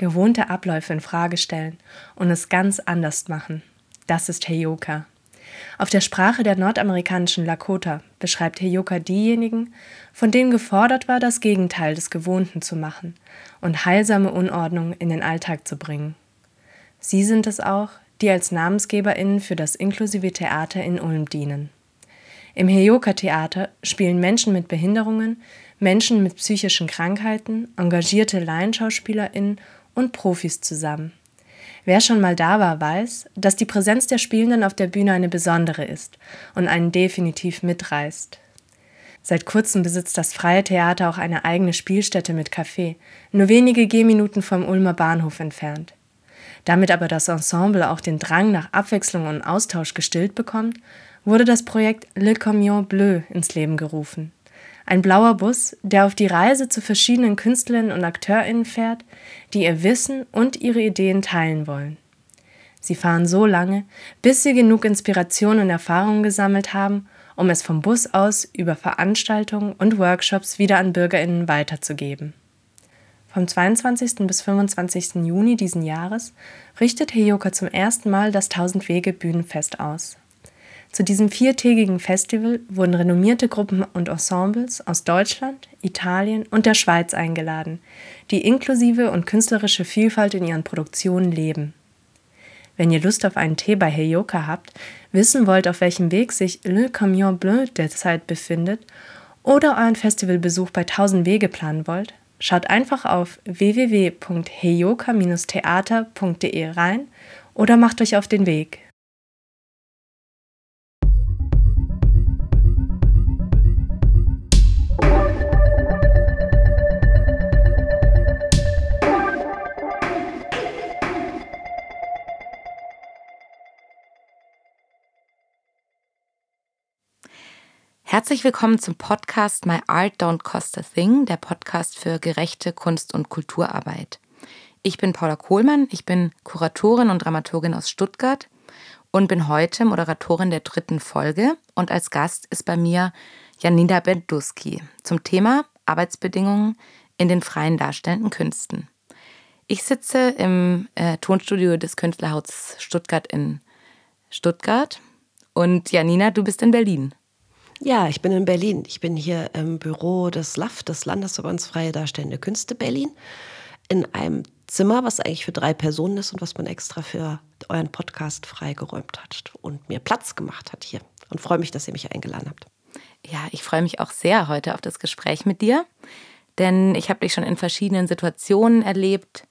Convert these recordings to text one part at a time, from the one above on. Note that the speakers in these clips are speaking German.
gewohnte Abläufe in Frage stellen und es ganz anders machen. Das ist Heyoka. Auf der Sprache der nordamerikanischen Lakota beschreibt Heyoka diejenigen, von denen gefordert war, das Gegenteil des Gewohnten zu machen und heilsame Unordnung in den Alltag zu bringen. Sie sind es auch, die als NamensgeberInnen für das inklusive Theater in Ulm dienen. Im Heyoka-Theater spielen Menschen mit Behinderungen, Menschen mit psychischen Krankheiten, engagierte LaienschauspielerInnen und Profis zusammen. Wer schon mal da war, weiß, dass die Präsenz der Spielenden auf der Bühne eine besondere ist und einen definitiv mitreißt. Seit kurzem besitzt das Freie Theater auch eine eigene Spielstätte mit Café, nur wenige Gehminuten vom Ulmer Bahnhof entfernt. Damit aber das Ensemble auch den Drang nach Abwechslung und Austausch gestillt bekommt, wurde das Projekt Le Camion Bleu ins Leben gerufen. Ein blauer Bus, der auf die Reise zu verschiedenen Künstlerinnen und AkteurInnen fährt, die ihr Wissen und ihre Ideen teilen wollen. Sie fahren so lange, bis sie genug Inspiration und Erfahrung gesammelt haben, um es vom Bus aus über Veranstaltungen und Workshops wieder an BürgerInnen weiterzugeben. Vom 22. bis 25. Juni diesen Jahres richtet Heyoka zum ersten Mal das Tausend Wege Bühnenfest aus. Zu diesem viertägigen Festival wurden renommierte Gruppen und Ensembles aus Deutschland, Italien und der Schweiz eingeladen, die inklusive und künstlerische Vielfalt in ihren Produktionen leben. Wenn ihr Lust auf einen Tee bei Heyoka habt, wissen wollt, auf welchem Weg sich Le Camion Bleu derzeit befindet oder euren Festivalbesuch bei 1000 Wege planen wollt, schaut einfach auf www.heyoka-theater.de rein oder macht euch auf den Weg. Herzlich willkommen zum Podcast My Art Don't Cost a Thing, der Podcast für gerechte Kunst- und Kulturarbeit. Ich bin Paula Kohlmann, ich bin Kuratorin und Dramaturgin aus Stuttgart und bin heute Moderatorin der dritten Folge und als Gast ist bei mir Janina Benduski zum Thema Arbeitsbedingungen in den freien darstellenden Künsten. Ich sitze im äh, Tonstudio des Künstlerhauses Stuttgart in Stuttgart und Janina, du bist in Berlin. Ja, ich bin in Berlin. Ich bin hier im Büro des LAF, des Landesverbands Freie Darstellende Künste Berlin, in einem Zimmer, was eigentlich für drei Personen ist und was man extra für euren Podcast freigeräumt hat und mir Platz gemacht hat hier. Und freue mich, dass ihr mich eingeladen habt. Ja, ich freue mich auch sehr heute auf das Gespräch mit dir, denn ich habe dich schon in verschiedenen Situationen erlebt,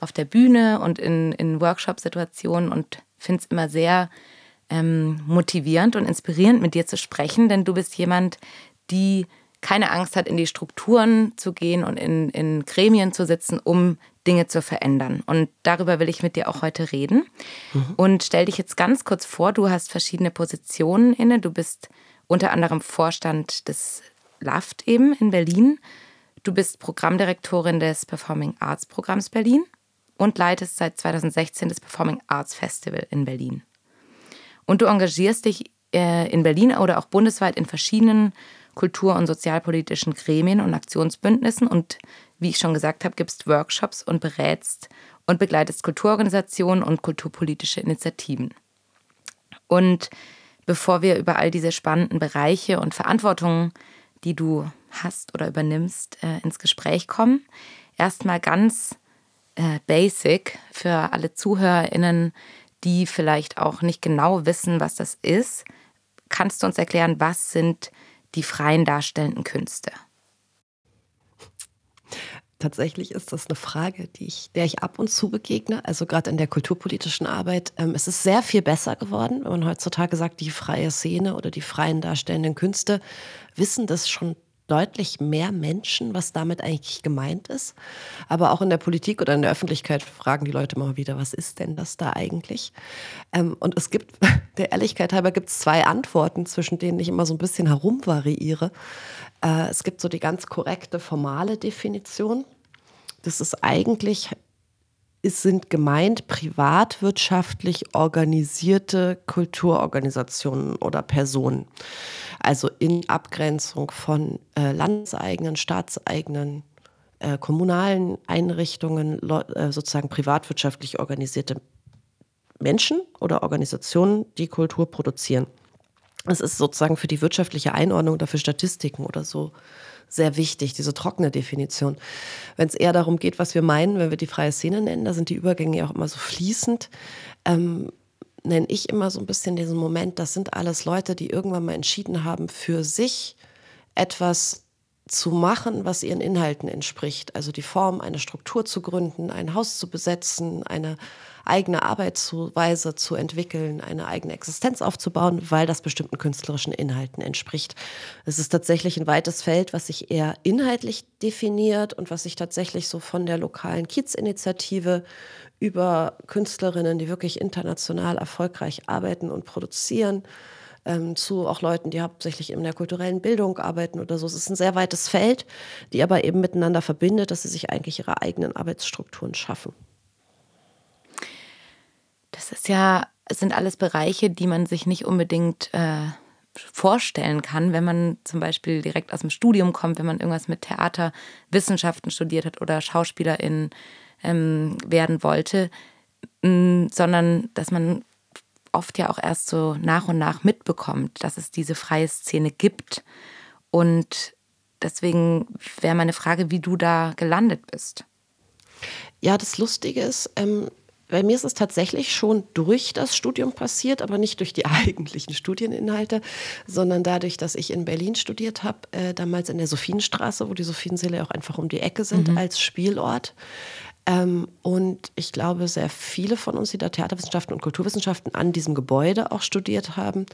auf der Bühne und in, in Workshop-Situationen und finde es immer sehr ähm, motivierend und inspirierend, mit dir zu sprechen, denn du bist jemand, die keine Angst hat, in die Strukturen zu gehen und in, in Gremien zu sitzen, um Dinge zu verändern. Und darüber will ich mit dir auch heute reden. Mhm. Und stell dich jetzt ganz kurz vor, du hast verschiedene Positionen inne. Du bist unter anderem Vorstand des LAFT eben in Berlin. Du bist Programmdirektorin des Performing Arts Programms Berlin und leitest seit 2016 das Performing Arts Festival in Berlin. Und du engagierst dich äh, in Berlin oder auch bundesweit in verschiedenen kultur- und sozialpolitischen Gremien und Aktionsbündnissen. Und wie ich schon gesagt habe, gibst Workshops und berätst und begleitest Kulturorganisationen und kulturpolitische Initiativen. Und bevor wir über all diese spannenden Bereiche und Verantwortungen, die du hast oder übernimmst, äh, ins Gespräch kommen, erstmal ganz äh, basic für alle ZuhörerInnen, die vielleicht auch nicht genau wissen, was das ist. Kannst du uns erklären, was sind die freien darstellenden Künste? Tatsächlich ist das eine Frage, ich, der ich ab und zu begegne. Also gerade in der kulturpolitischen Arbeit. Ähm, es ist sehr viel besser geworden, wenn man heutzutage sagt, die freie Szene oder die freien darstellenden Künste wissen das schon deutlich mehr Menschen, was damit eigentlich gemeint ist. Aber auch in der Politik oder in der Öffentlichkeit fragen die Leute mal wieder, was ist denn das da eigentlich? Ähm, und es gibt, der Ehrlichkeit halber, gibt es zwei Antworten, zwischen denen ich immer so ein bisschen herumvariiere. Äh, es gibt so die ganz korrekte formale Definition. Das ist eigentlich es sind gemeint privatwirtschaftlich organisierte Kulturorganisationen oder Personen also in Abgrenzung von äh, landeseigenen, staatseigenen äh, kommunalen Einrichtungen, äh, sozusagen privatwirtschaftlich organisierte Menschen oder Organisationen, die Kultur produzieren. Es ist sozusagen für die wirtschaftliche Einordnung oder für Statistiken oder so sehr wichtig, diese trockene Definition. Wenn es eher darum geht, was wir meinen, wenn wir die freie Szene nennen, da sind die Übergänge ja auch immer so fließend. Ähm, nenne ich immer so ein bisschen diesen Moment, das sind alles Leute, die irgendwann mal entschieden haben, für sich etwas zu machen, was ihren Inhalten entspricht. Also die Form, eine Struktur zu gründen, ein Haus zu besetzen, eine eigene Arbeitsweise zu entwickeln, eine eigene Existenz aufzubauen, weil das bestimmten künstlerischen Inhalten entspricht. Es ist tatsächlich ein weites Feld, was sich eher inhaltlich definiert und was sich tatsächlich so von der lokalen Kiez-Initiative über Künstlerinnen, die wirklich international erfolgreich arbeiten und produzieren, ähm, zu auch Leuten, die hauptsächlich in der kulturellen Bildung arbeiten oder so. Es ist ein sehr weites Feld, die aber eben miteinander verbindet, dass sie sich eigentlich ihre eigenen Arbeitsstrukturen schaffen. Das ist ja, sind alles Bereiche, die man sich nicht unbedingt äh, vorstellen kann, wenn man zum Beispiel direkt aus dem Studium kommt, wenn man irgendwas mit Theaterwissenschaften studiert hat oder Schauspielerin ähm, werden wollte, sondern dass man oft ja auch erst so nach und nach mitbekommt, dass es diese freie Szene gibt. Und deswegen wäre meine Frage, wie du da gelandet bist. Ja, das Lustige ist, ähm, bei mir ist es tatsächlich schon durch das Studium passiert, aber nicht durch die eigentlichen Studieninhalte, sondern dadurch, dass ich in Berlin studiert habe, äh, damals in der Sophienstraße, wo die Sophiensäle auch einfach um die Ecke sind mhm. als Spielort. Ähm, und ich glaube, sehr viele von uns, die da Theaterwissenschaften und Kulturwissenschaften an diesem Gebäude auch studiert haben,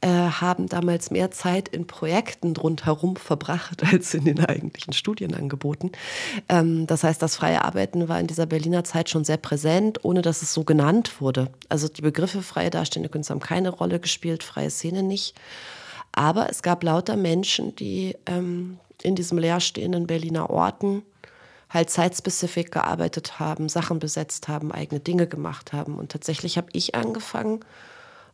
äh, haben damals mehr Zeit in Projekten rundherum verbracht als in den eigentlichen Studienangeboten. Ähm, das heißt, das freie Arbeiten war in dieser Berliner Zeit schon sehr präsent, ohne dass es so genannt wurde. Also die Begriffe freie darstellende Künste haben keine Rolle gespielt, freie Szene nicht. Aber es gab lauter Menschen, die ähm, in diesem leerstehenden Berliner Orten halt zeitspezifisch gearbeitet haben, Sachen besetzt haben, eigene Dinge gemacht haben. Und tatsächlich habe ich angefangen,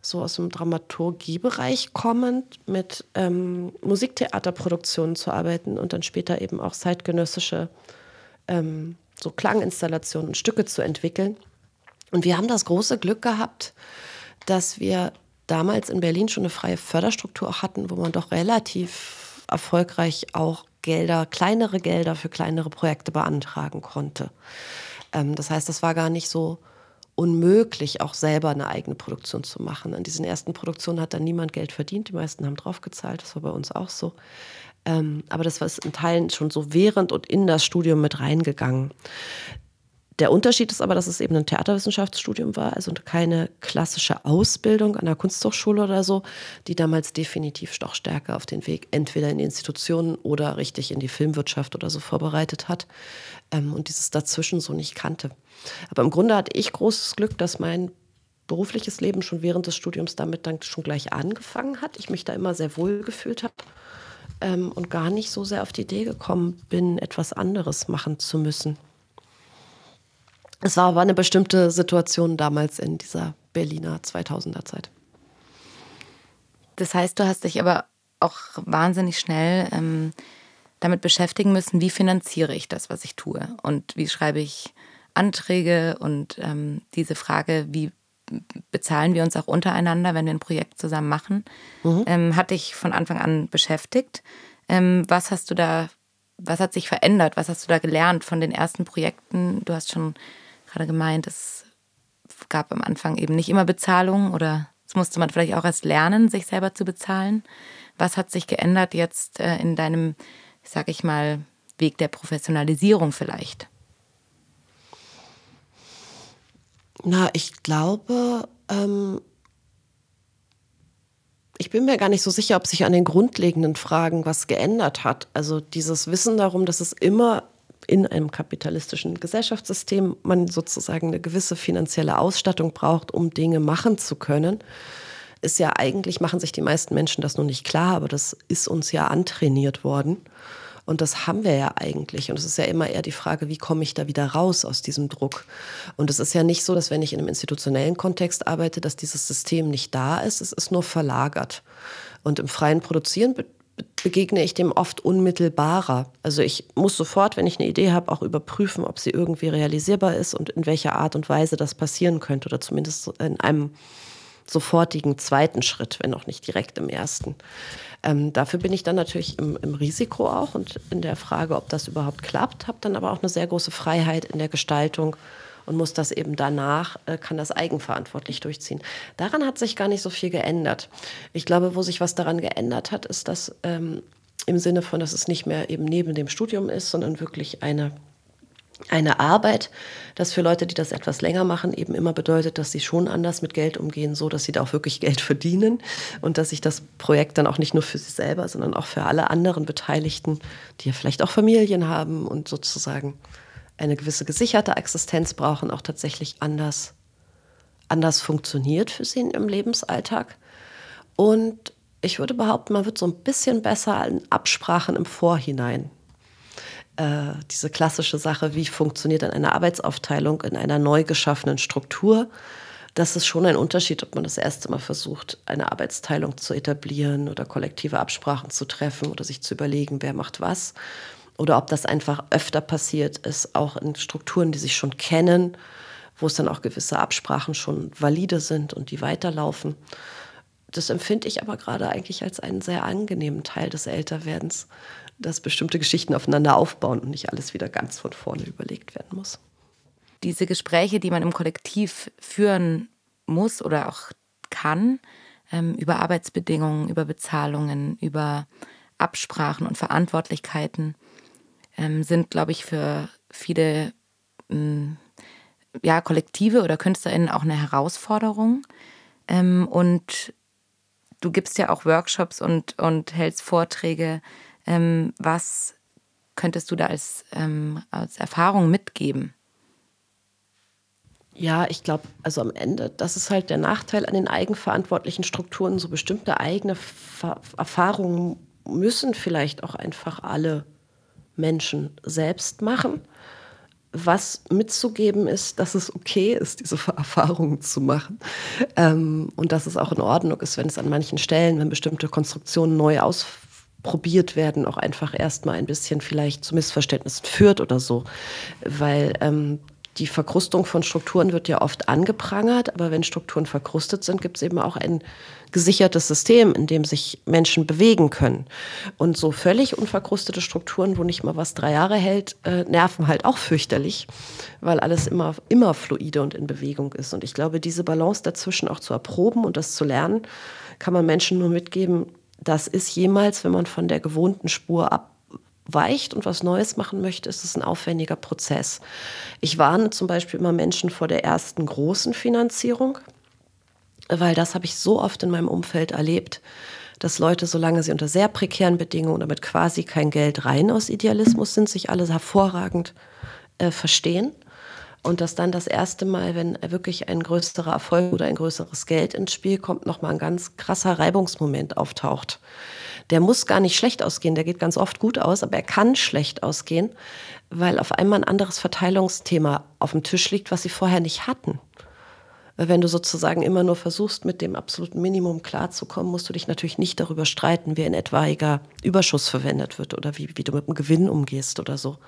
so aus dem Dramaturgiebereich kommend, mit ähm, Musiktheaterproduktionen zu arbeiten und dann später eben auch zeitgenössische ähm, so Klanginstallationen und Stücke zu entwickeln. Und wir haben das große Glück gehabt, dass wir damals in Berlin schon eine freie Förderstruktur hatten, wo man doch relativ erfolgreich auch Gelder, kleinere Gelder für kleinere Projekte beantragen konnte. Ähm, das heißt, das war gar nicht so unmöglich, auch selber eine eigene Produktion zu machen. An diesen ersten Produktionen hat dann niemand Geld verdient. Die meisten haben draufgezahlt. Das war bei uns auch so. Ähm, aber das war in Teilen schon so während und in das Studium mit reingegangen. Der Unterschied ist aber, dass es eben ein Theaterwissenschaftsstudium war, also keine klassische Ausbildung an der Kunsthochschule oder so, die damals definitiv doch stärker auf den Weg entweder in die Institutionen oder richtig in die Filmwirtschaft oder so vorbereitet hat ähm, und dieses dazwischen so nicht kannte. Aber im Grunde hatte ich großes Glück, dass mein berufliches Leben schon während des Studiums damit dann schon gleich angefangen hat. Ich mich da immer sehr wohl gefühlt habe ähm, und gar nicht so sehr auf die Idee gekommen bin, etwas anderes machen zu müssen. Es war aber eine bestimmte Situation damals in dieser Berliner 2000er Zeit. Das heißt, du hast dich aber auch wahnsinnig schnell ähm, damit beschäftigen müssen, wie finanziere ich das, was ich tue und wie schreibe ich Anträge und ähm, diese Frage, wie bezahlen wir uns auch untereinander, wenn wir ein Projekt zusammen machen, mhm. ähm, hat dich von Anfang an beschäftigt. Ähm, was hast du da, was hat sich verändert? Was hast du da gelernt von den ersten Projekten? Du hast schon gerade gemeint, es gab am Anfang eben nicht immer Bezahlung oder das musste man vielleicht auch erst lernen, sich selber zu bezahlen. Was hat sich geändert jetzt äh, in deinem, sag ich mal, Weg der Professionalisierung vielleicht? Na, ich glaube, ähm, ich bin mir gar nicht so sicher, ob sich an den grundlegenden Fragen was geändert hat. Also dieses Wissen darum, dass es immer in einem kapitalistischen Gesellschaftssystem man sozusagen eine gewisse finanzielle Ausstattung braucht, um Dinge machen zu können, ist ja eigentlich, machen sich die meisten Menschen das nur nicht klar, aber das ist uns ja antrainiert worden. Und das haben wir ja eigentlich. Und es ist ja immer eher die Frage, wie komme ich da wieder raus aus diesem Druck? Und es ist ja nicht so, dass wenn ich in einem institutionellen Kontext arbeite, dass dieses System nicht da ist. Es ist nur verlagert. Und im freien Produzieren begegne ich dem oft unmittelbarer. Also ich muss sofort, wenn ich eine Idee habe, auch überprüfen, ob sie irgendwie realisierbar ist und in welcher Art und Weise das passieren könnte oder zumindest in einem sofortigen zweiten Schritt, wenn auch nicht direkt im ersten. Ähm, dafür bin ich dann natürlich im, im, Risiko auch und in der Frage, ob das überhaupt klappt, habe dann aber auch eine sehr große Freiheit in der Gestaltung und muss das eben danach, äh, kann das eigenverantwortlich durchziehen. Daran hat sich gar nicht so viel geändert. Ich glaube, wo sich was daran geändert hat, ist, dass ähm, im Sinne von, dass es nicht mehr eben neben dem Studium ist, sondern wirklich eine eine Arbeit, das für Leute, die das etwas länger machen, eben immer bedeutet, dass sie schon anders mit Geld umgehen, so dass sie da auch wirklich Geld verdienen und dass sich das Projekt dann auch nicht nur für sie selber, sondern auch für alle anderen Beteiligten, die ja vielleicht auch Familien haben und sozusagen eine gewisse gesicherte Existenz brauchen, auch tatsächlich anders, anders funktioniert für sie im Lebensalltag. Und ich würde behaupten, man wird so ein bisschen besser in Absprachen im Vorhinein äh, diese klassische Sache, wie funktioniert dann eine Arbeitsaufteilung in einer neu geschaffenen Struktur. Das ist schon ein Unterschied, ob man das erste Mal versucht, eine Arbeitsteilung zu etablieren oder kollektive Absprachen zu treffen oder sich zu überlegen, wer macht was. Oder ob das einfach öfter passiert ist, auch in Strukturen, die sich schon kennen, wo es dann auch gewisse Absprachen schon valide sind und die weiterlaufen. Das empfinde ich aber gerade eigentlich als einen sehr angenehmen Teil des Älterwerdens, dass bestimmte Geschichten aufeinander aufbauen und nicht alles wieder ganz von vorne überlegt werden muss. Diese Gespräche, die man im Kollektiv führen muss oder auch kann, ähm, über Arbeitsbedingungen, über Bezahlungen, über Absprachen und Verantwortlichkeiten, ähm, sind, glaube ich, für viele ähm, ja, Kollektive oder KünstlerInnen auch eine Herausforderung. Ähm, und du gibst ja auch Workshops und, und hältst Vorträge ähm, was könntest du da als, ähm, als Erfahrung mitgeben? Ja, ich glaube, also am Ende, das ist halt der Nachteil an den eigenverantwortlichen Strukturen. So bestimmte eigene Ver Erfahrungen müssen vielleicht auch einfach alle Menschen selbst machen. Was mitzugeben ist, dass es okay ist, diese Erfahrungen zu machen. Ähm, und dass es auch in Ordnung ist, wenn es an manchen Stellen, wenn bestimmte Konstruktionen neu aus probiert werden, auch einfach erstmal ein bisschen vielleicht zu Missverständnissen führt oder so. Weil ähm, die Verkrustung von Strukturen wird ja oft angeprangert, aber wenn Strukturen verkrustet sind, gibt es eben auch ein gesichertes System, in dem sich Menschen bewegen können. Und so völlig unverkrustete Strukturen, wo nicht mal was drei Jahre hält, äh, nerven halt auch fürchterlich, weil alles immer, immer fluide und in Bewegung ist. Und ich glaube, diese Balance dazwischen auch zu erproben und das zu lernen, kann man Menschen nur mitgeben, das ist jemals, wenn man von der gewohnten Spur abweicht und was Neues machen möchte, ist es ein aufwendiger Prozess. Ich warne zum Beispiel immer Menschen vor der ersten großen Finanzierung, weil das habe ich so oft in meinem Umfeld erlebt, dass Leute, solange sie unter sehr prekären Bedingungen oder mit quasi kein Geld rein aus Idealismus sind, sich alle hervorragend äh, verstehen und dass dann das erste Mal, wenn wirklich ein größerer Erfolg oder ein größeres Geld ins Spiel kommt, nochmal ein ganz krasser Reibungsmoment auftaucht. Der muss gar nicht schlecht ausgehen, der geht ganz oft gut aus, aber er kann schlecht ausgehen, weil auf einmal ein anderes Verteilungsthema auf dem Tisch liegt, was sie vorher nicht hatten. Wenn du sozusagen immer nur versuchst, mit dem absoluten Minimum klarzukommen, musst du dich natürlich nicht darüber streiten, wie ein etwaiger Überschuss verwendet wird oder wie, wie du mit dem Gewinn umgehst oder so.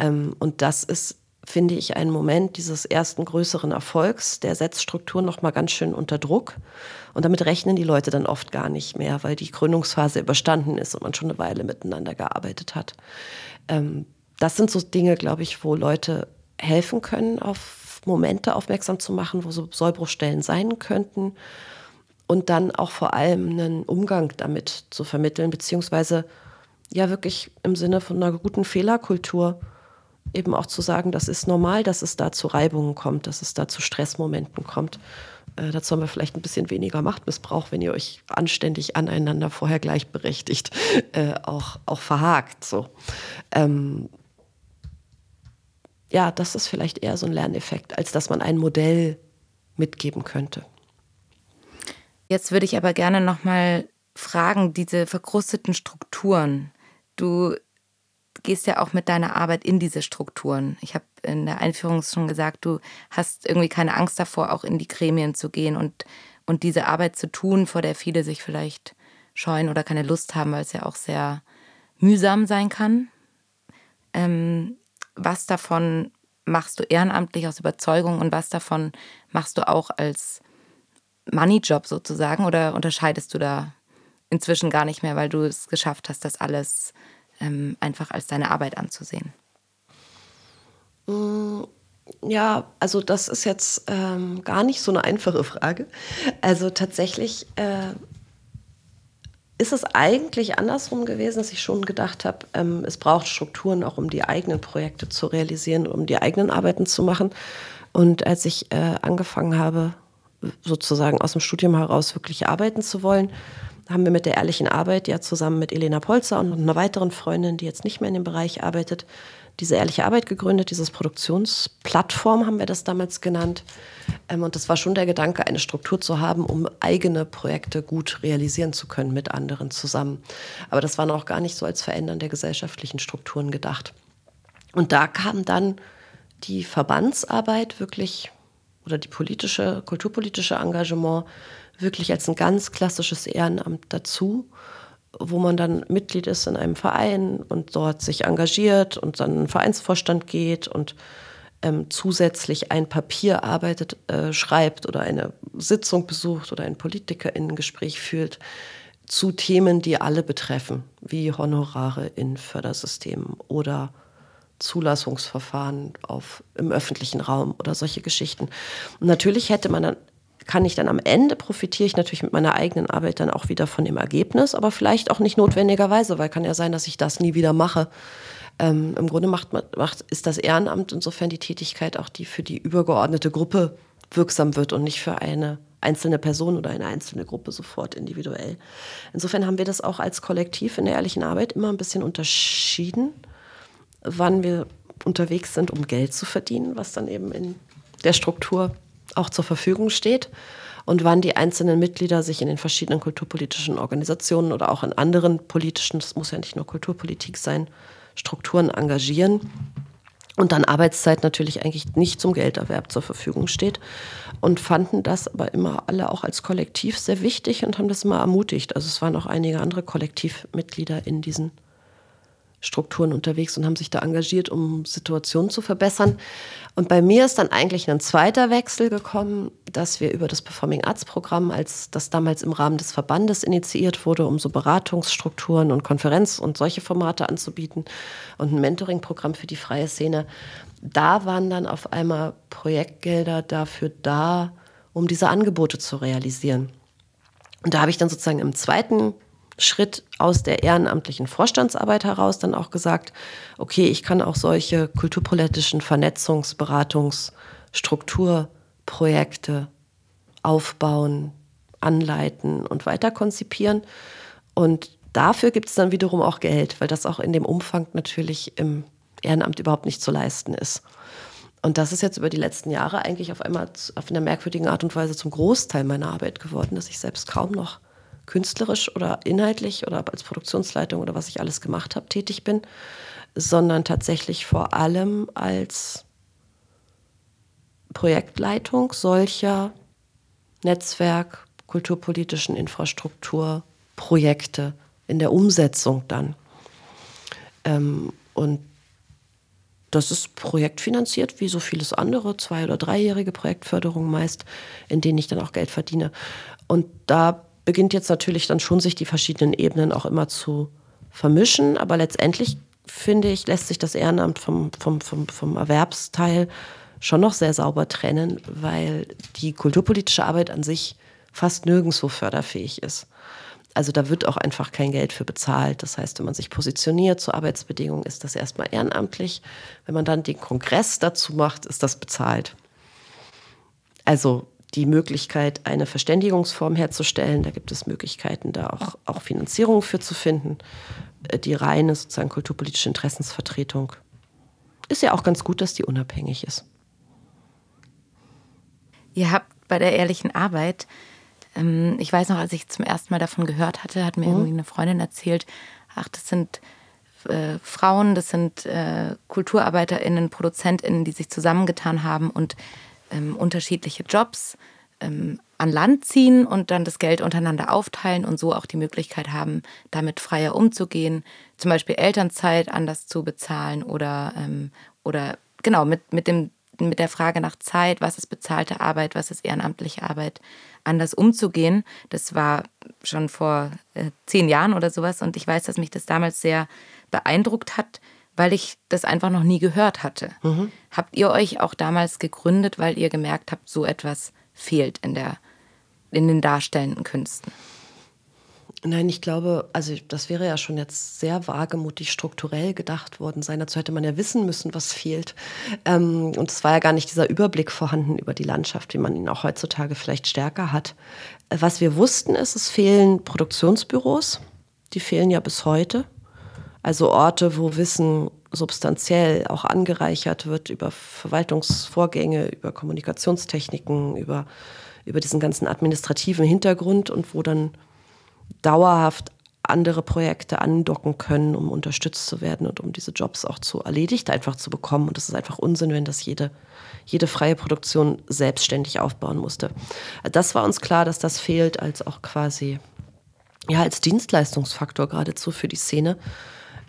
Ähm, und das ist finde ich, einen Moment dieses ersten größeren Erfolgs, der setzt Strukturen noch mal ganz schön unter Druck. Und damit rechnen die Leute dann oft gar nicht mehr, weil die Gründungsphase überstanden ist und man schon eine Weile miteinander gearbeitet hat. Ähm, das sind so Dinge, glaube ich, wo Leute helfen können, auf Momente aufmerksam zu machen, wo so Sollbruchstellen sein könnten. Und dann auch vor allem einen Umgang damit zu vermitteln, beziehungsweise ja wirklich im Sinne von einer guten Fehlerkultur eben auch zu sagen, das ist normal, dass es da zu Reibungen kommt, dass es da zu Stressmomenten kommt. Äh, dazu haben wir vielleicht ein bisschen weniger Machtmissbrauch, wenn ihr euch anständig aneinander vorher gleichberechtigt äh, auch, auch verhakt. So. Ähm, ja, das ist vielleicht eher so ein Lerneffekt, als dass man ein Modell mitgeben könnte. Jetzt würde ich aber gerne noch mal fragen, diese verkrusteten Strukturen. Du gehst ja auch mit deiner Arbeit in diese Strukturen. Ich habe in der Einführung schon gesagt, du hast irgendwie keine Angst davor, auch in die Gremien zu gehen und, und diese Arbeit zu tun, vor der viele sich vielleicht scheuen oder keine Lust haben, weil es ja auch sehr mühsam sein kann. Ähm, was davon machst du ehrenamtlich aus Überzeugung und was davon machst du auch als Moneyjob sozusagen oder unterscheidest du da inzwischen gar nicht mehr, weil du es geschafft hast, das alles ähm, einfach als deine Arbeit anzusehen? Mm, ja, also das ist jetzt ähm, gar nicht so eine einfache Frage. Also tatsächlich äh, ist es eigentlich andersrum gewesen, dass ich schon gedacht habe, ähm, es braucht Strukturen auch, um die eigenen Projekte zu realisieren, um die eigenen Arbeiten zu machen. Und als ich äh, angefangen habe, sozusagen aus dem Studium heraus wirklich arbeiten zu wollen, haben wir mit der ehrlichen Arbeit ja zusammen mit Elena Polzer und einer weiteren Freundin, die jetzt nicht mehr in dem Bereich arbeitet, diese ehrliche Arbeit gegründet, dieses Produktionsplattform haben wir das damals genannt. Ähm, und das war schon der Gedanke, eine Struktur zu haben, um eigene Projekte gut realisieren zu können mit anderen zusammen. Aber das war noch gar nicht so als Verändern der gesellschaftlichen Strukturen gedacht. Und da kam dann die Verbandsarbeit wirklich oder die politische, kulturpolitische Engagement wirklich als ein ganz klassisches Ehrenamt dazu wo man dann Mitglied ist in einem Verein und dort sich engagiert und dann einen Vereinsvorstand geht und ähm, zusätzlich ein Papier arbeitet, äh, schreibt oder eine Sitzung besucht oder ein Politikerinnengespräch führt zu Themen, die alle betreffen, wie Honorare in Fördersystemen oder Zulassungsverfahren auf, im öffentlichen Raum oder solche Geschichten. Und natürlich hätte man dann kann ich dann am Ende profitiere ich natürlich mit meiner eigenen Arbeit dann auch wieder von dem Ergebnis, aber vielleicht auch nicht notwendigerweise, weil kann ja sein, dass ich das nie wieder mache. Ähm, Im Grunde macht, macht, ist das Ehrenamt insofern die Tätigkeit auch die für die übergeordnete Gruppe wirksam wird und nicht für eine einzelne Person oder eine einzelne Gruppe sofort individuell. Insofern haben wir das auch als Kollektiv in der ehrlichen Arbeit immer ein bisschen unterschieden, wann wir unterwegs sind, um Geld zu verdienen, was dann eben in der Struktur auch zur Verfügung steht und wann die einzelnen Mitglieder sich in den verschiedenen kulturpolitischen Organisationen oder auch in anderen politischen, das muss ja nicht nur Kulturpolitik sein, Strukturen engagieren und dann Arbeitszeit natürlich eigentlich nicht zum Gelderwerb zur Verfügung steht und fanden das aber immer alle auch als Kollektiv sehr wichtig und haben das immer ermutigt. Also es waren auch einige andere Kollektivmitglieder in diesen Strukturen unterwegs und haben sich da engagiert, um Situationen zu verbessern. Und bei mir ist dann eigentlich ein zweiter Wechsel gekommen, dass wir über das Performing Arts Programm, als das damals im Rahmen des Verbandes initiiert wurde, um so Beratungsstrukturen und Konferenz und solche Formate anzubieten und ein Mentoring-Programm für die freie Szene, da waren dann auf einmal Projektgelder dafür da, um diese Angebote zu realisieren. Und da habe ich dann sozusagen im zweiten Schritt aus der ehrenamtlichen Vorstandsarbeit heraus dann auch gesagt, okay, ich kann auch solche kulturpolitischen Vernetzungs-, Beratungs-, Strukturprojekte aufbauen, anleiten und weiter konzipieren. Und dafür gibt es dann wiederum auch Geld, weil das auch in dem Umfang natürlich im Ehrenamt überhaupt nicht zu leisten ist. Und das ist jetzt über die letzten Jahre eigentlich auf einmal auf einer merkwürdigen Art und Weise zum Großteil meiner Arbeit geworden, dass ich selbst kaum noch künstlerisch oder inhaltlich oder als Produktionsleitung oder was ich alles gemacht habe, tätig bin, sondern tatsächlich vor allem als Projektleitung solcher Netzwerk, kulturpolitischen Infrastrukturprojekte in der Umsetzung dann. Ähm, und das ist projektfinanziert, wie so vieles andere, zwei- oder dreijährige Projektförderung meist, in denen ich dann auch Geld verdiene. Und da beginnt jetzt natürlich dann schon sich die verschiedenen Ebenen auch immer zu vermischen. Aber letztendlich finde ich, lässt sich das Ehrenamt vom, vom, vom, vom Erwerbsteil schon noch sehr sauber trennen, weil die kulturpolitische Arbeit an sich fast nirgendwo förderfähig ist. Also da wird auch einfach kein Geld für bezahlt. Das heißt, wenn man sich positioniert zu Arbeitsbedingungen, ist das erstmal ehrenamtlich. Wenn man dann den Kongress dazu macht, ist das bezahlt. Also die Möglichkeit, eine Verständigungsform herzustellen. Da gibt es Möglichkeiten, da auch, auch Finanzierung für zu finden. Äh, die reine sozusagen kulturpolitische Interessensvertretung ist ja auch ganz gut, dass die unabhängig ist. Ihr habt bei der ehrlichen Arbeit, ähm, ich weiß noch, als ich zum ersten Mal davon gehört hatte, hat mir mhm. irgendwie eine Freundin erzählt, ach, das sind äh, Frauen, das sind äh, KulturarbeiterInnen, ProduzentInnen, die sich zusammengetan haben und ähm, unterschiedliche Jobs ähm, an Land ziehen und dann das Geld untereinander aufteilen und so auch die Möglichkeit haben, damit freier umzugehen, zum Beispiel Elternzeit anders zu bezahlen oder, ähm, oder genau mit, mit, dem, mit der Frage nach Zeit, was ist bezahlte Arbeit, was ist ehrenamtliche Arbeit, anders umzugehen. Das war schon vor äh, zehn Jahren oder sowas und ich weiß, dass mich das damals sehr beeindruckt hat, weil ich das einfach noch nie gehört hatte. Mhm. Habt ihr euch auch damals gegründet, weil ihr gemerkt habt, so etwas fehlt in, der, in den darstellenden Künsten? Nein, ich glaube, also das wäre ja schon jetzt sehr wagemutig strukturell gedacht worden sein. Dazu hätte man ja wissen müssen, was fehlt. Ähm, und es war ja gar nicht dieser Überblick vorhanden über die Landschaft, wie man ihn auch heutzutage vielleicht stärker hat. Äh, was wir wussten, ist, es fehlen Produktionsbüros. Die fehlen ja bis heute. Also Orte, wo Wissen substanziell auch angereichert wird über Verwaltungsvorgänge, über Kommunikationstechniken, über, über diesen ganzen administrativen Hintergrund und wo dann dauerhaft andere Projekte andocken können, um unterstützt zu werden und um diese Jobs auch zu erledigt einfach zu bekommen. Und das ist einfach Unsinn, wenn das jede, jede freie Produktion selbstständig aufbauen musste. Das war uns klar, dass das fehlt als auch quasi ja als Dienstleistungsfaktor geradezu für die Szene.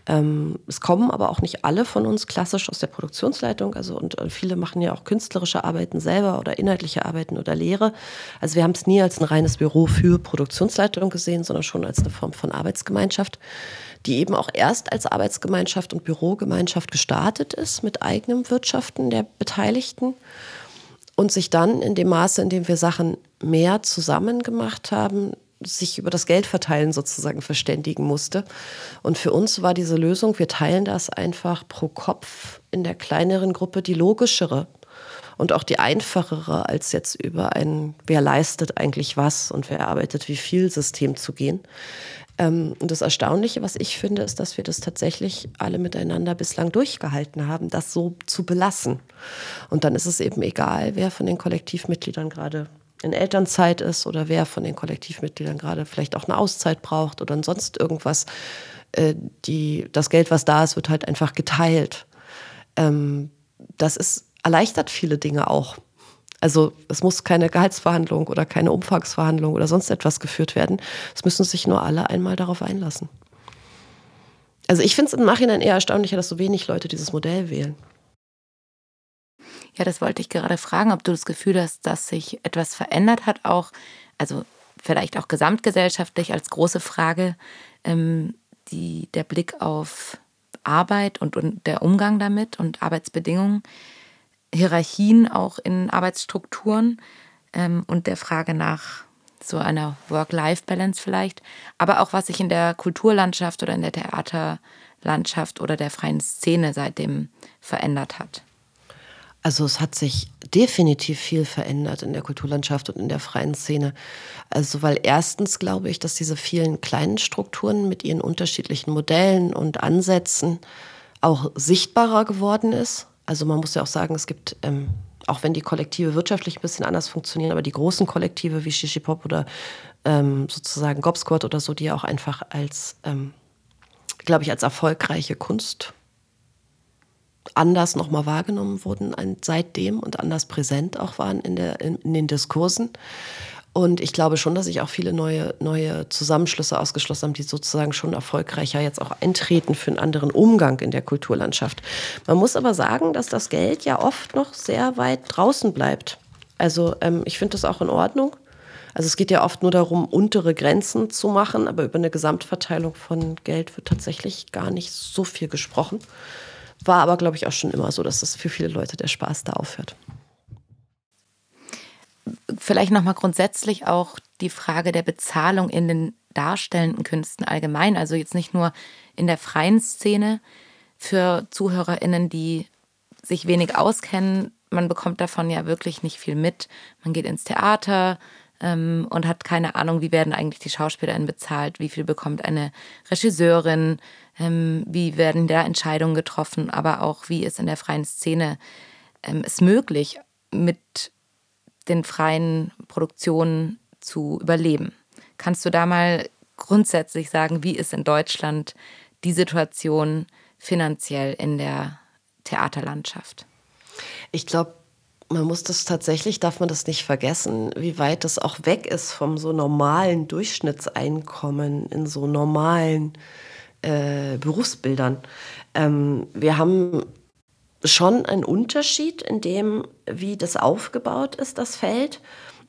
Ähm, es kommen aber auch nicht alle von uns klassisch aus der Produktionsleitung. Also und äh, viele machen ja auch künstlerische Arbeiten selber oder inhaltliche Arbeiten oder Lehre. Also wir haben es nie als ein reines Büro für Produktionsleitung gesehen, sondern schon als eine Form von Arbeitsgemeinschaft, die eben auch erst als Arbeitsgemeinschaft und Bürogemeinschaft gestartet ist mit eigenem Wirtschaften der Beteiligten und sich dann in dem Maße, in dem wir Sachen mehr zusammen gemacht haben, sich über das Geldverteilen sozusagen verständigen musste. Und für uns war diese Lösung, wir teilen das einfach pro Kopf in der kleineren Gruppe die logischere und auch die einfachere, als jetzt über ein, wer leistet eigentlich was und wer arbeitet wie viel System zu gehen. Ähm, und das Erstaunliche, was ich finde, ist, dass wir das tatsächlich alle miteinander bislang durchgehalten haben, das so zu belassen. Und dann ist es eben egal, wer von den Kollektivmitgliedern gerade in Elternzeit ist oder wer von den Kollektivmitgliedern gerade vielleicht auch eine Auszeit braucht oder sonst irgendwas. Äh, die, das Geld, was da ist, wird halt einfach geteilt. Ähm, das ist, erleichtert viele Dinge auch. Also es muss keine Gehaltsverhandlung oder keine Umfangsverhandlung oder sonst etwas geführt werden. Es müssen sich nur alle einmal darauf einlassen. Also ich finde es im Nachhinein eher erstaunlicher, dass so wenig Leute dieses Modell wählen. Ja, das wollte ich gerade fragen, ob du das Gefühl hast, dass sich etwas verändert hat, auch, also vielleicht auch gesamtgesellschaftlich als große Frage, ähm, die, der Blick auf Arbeit und, und der Umgang damit und Arbeitsbedingungen, Hierarchien auch in Arbeitsstrukturen ähm, und der Frage nach so einer Work-Life-Balance vielleicht, aber auch was sich in der Kulturlandschaft oder in der Theaterlandschaft oder der freien Szene seitdem verändert hat. Also es hat sich definitiv viel verändert in der Kulturlandschaft und in der freien Szene. Also weil erstens glaube ich, dass diese vielen kleinen Strukturen mit ihren unterschiedlichen Modellen und Ansätzen auch sichtbarer geworden ist. Also man muss ja auch sagen, es gibt, ähm, auch wenn die Kollektive wirtschaftlich ein bisschen anders funktionieren, aber die großen Kollektive wie Shishi Pop oder ähm, sozusagen Gobsquad oder so, die ja auch einfach als, ähm, glaube ich, als erfolgreiche Kunst anders nochmal wahrgenommen wurden seitdem und anders präsent auch waren in, der, in, in, den Diskursen. Und ich glaube schon, dass sich auch viele neue, neue Zusammenschlüsse ausgeschlossen haben, die sozusagen schon erfolgreicher jetzt auch eintreten für einen anderen Umgang in der Kulturlandschaft. Man muss aber sagen, dass das Geld ja oft noch sehr weit draußen bleibt. Also ähm, ich finde das auch in Ordnung. Also es geht ja oft nur darum, untere Grenzen zu machen, aber über eine Gesamtverteilung von Geld wird tatsächlich gar nicht so viel gesprochen. War aber, glaube ich, auch schon immer so, dass das für viele Leute der Spaß da aufhört. Vielleicht nochmal grundsätzlich auch die Frage der Bezahlung in den darstellenden Künsten allgemein, also jetzt nicht nur in der freien Szene für ZuhörerInnen, die sich wenig auskennen. Man bekommt davon ja wirklich nicht viel mit. Man geht ins Theater, ähm, und hat keine Ahnung, wie werden eigentlich die SchauspielerInnen bezahlt, wie viel bekommt eine Regisseurin, ähm, wie werden da Entscheidungen getroffen, aber auch wie ist in der freien Szene ähm, es möglich, mit den freien Produktionen zu überleben. Kannst du da mal grundsätzlich sagen, wie ist in Deutschland die Situation finanziell in der Theaterlandschaft? Ich glaube, man muss das tatsächlich, darf man das nicht vergessen, wie weit das auch weg ist vom so normalen Durchschnittseinkommen in so normalen äh, Berufsbildern. Ähm, wir haben schon einen Unterschied in dem, wie das aufgebaut ist, das Feld.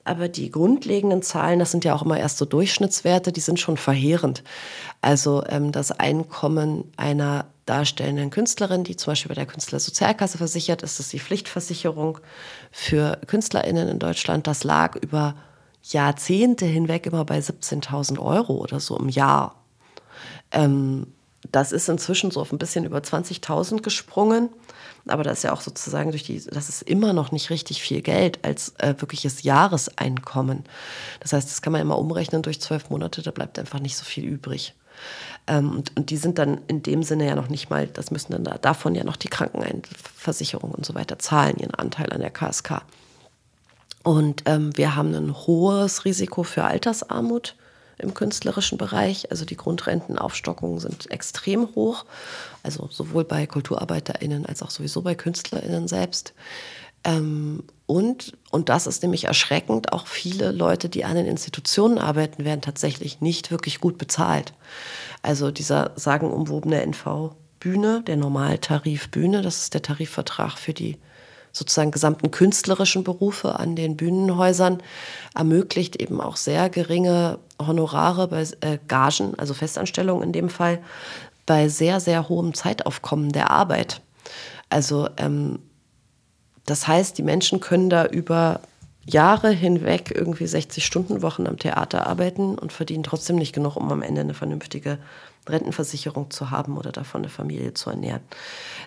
Aber die grundlegenden Zahlen, das sind ja auch immer erst so Durchschnittswerte, die sind schon verheerend. Also ähm, das Einkommen einer darstellenden Künstlerin, die zum Beispiel bei der Künstlersozialkasse versichert ist, das ist die Pflichtversicherung für KünstlerInnen in Deutschland. Das lag über Jahrzehnte hinweg immer bei 17.000 Euro oder so im Jahr. Ähm, das ist inzwischen so auf ein bisschen über 20.000 gesprungen. Aber das ist ja auch sozusagen durch die, das ist immer noch nicht richtig viel Geld als äh, wirkliches Jahreseinkommen. Das heißt, das kann man immer umrechnen durch zwölf Monate, da bleibt einfach nicht so viel übrig. Ähm, und, und, die sind dann in dem Sinne ja noch nicht mal, das müssen dann da, davon ja noch die Krankenversicherung und so weiter zahlen, ihren Anteil an der KSK. Und ähm, wir haben ein hohes Risiko für Altersarmut im künstlerischen Bereich. Also die Grundrentenaufstockungen sind extrem hoch, also sowohl bei KulturarbeiterInnen als auch sowieso bei KünstlerInnen selbst. Ähm, und, und das ist nämlich erschreckend, auch viele Leute, die an den Institutionen arbeiten, werden tatsächlich nicht wirklich gut bezahlt. Also dieser sagenumwobene NV-Bühne, der Normaltarif Bühne, das ist der Tarifvertrag für die sozusagen gesamten künstlerischen Berufe an den Bühnenhäusern, ermöglicht eben auch sehr geringe Honorare bei äh, Gagen, also Festanstellungen in dem Fall, bei sehr, sehr hohem Zeitaufkommen der Arbeit. Also ähm, das heißt, die Menschen können da über Jahre hinweg irgendwie 60-Stunden-Wochen am Theater arbeiten und verdienen trotzdem nicht genug, um am Ende eine vernünftige Rentenversicherung zu haben oder davon eine Familie zu ernähren.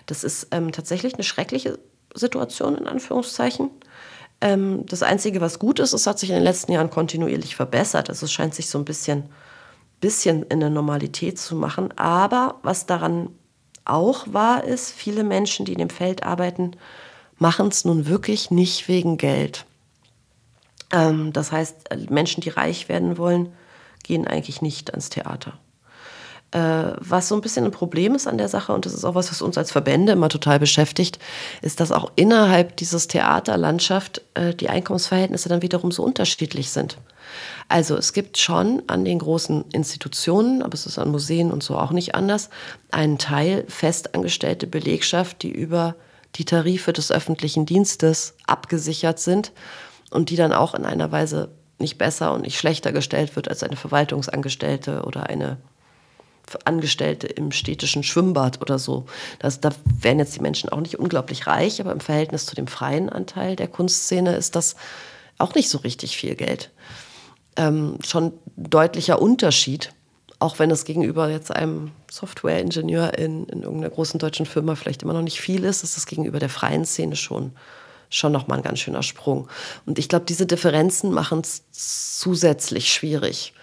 Das ist ähm, tatsächlich eine schreckliche Situation in Anführungszeichen. Ähm, das Einzige, was gut ist, es hat sich in den letzten Jahren kontinuierlich verbessert. Also es scheint sich so ein bisschen, bisschen in der Normalität zu machen. Aber was daran auch wahr ist, viele Menschen, die in dem Feld arbeiten, machen es nun wirklich nicht wegen Geld. Ähm, das heißt, Menschen, die reich werden wollen, gehen eigentlich nicht ans Theater. Äh, was so ein bisschen ein Problem ist an der Sache, und das ist auch was, was uns als Verbände immer total beschäftigt, ist, dass auch innerhalb dieses Theaterlandschaft äh, die Einkommensverhältnisse dann wiederum so unterschiedlich sind. Also es gibt schon an den großen Institutionen, aber es ist an Museen und so auch nicht anders, einen Teil festangestellte Belegschaft, die über die Tarife des öffentlichen Dienstes abgesichert sind und die dann auch in einer Weise nicht besser und nicht schlechter gestellt wird als eine Verwaltungsangestellte oder eine Angestellte im städtischen Schwimmbad oder so. Das, da wären jetzt die Menschen auch nicht unglaublich reich, aber im Verhältnis zu dem freien Anteil der Kunstszene ist das auch nicht so richtig viel Geld. Ähm, schon deutlicher Unterschied, auch wenn es gegenüber jetzt einem Software-Ingenieur in, in irgendeiner großen deutschen Firma vielleicht immer noch nicht viel ist, ist das gegenüber der freien Szene schon schon noch mal ein ganz schöner Sprung. Und ich glaube, diese Differenzen machen es zusätzlich schwierig.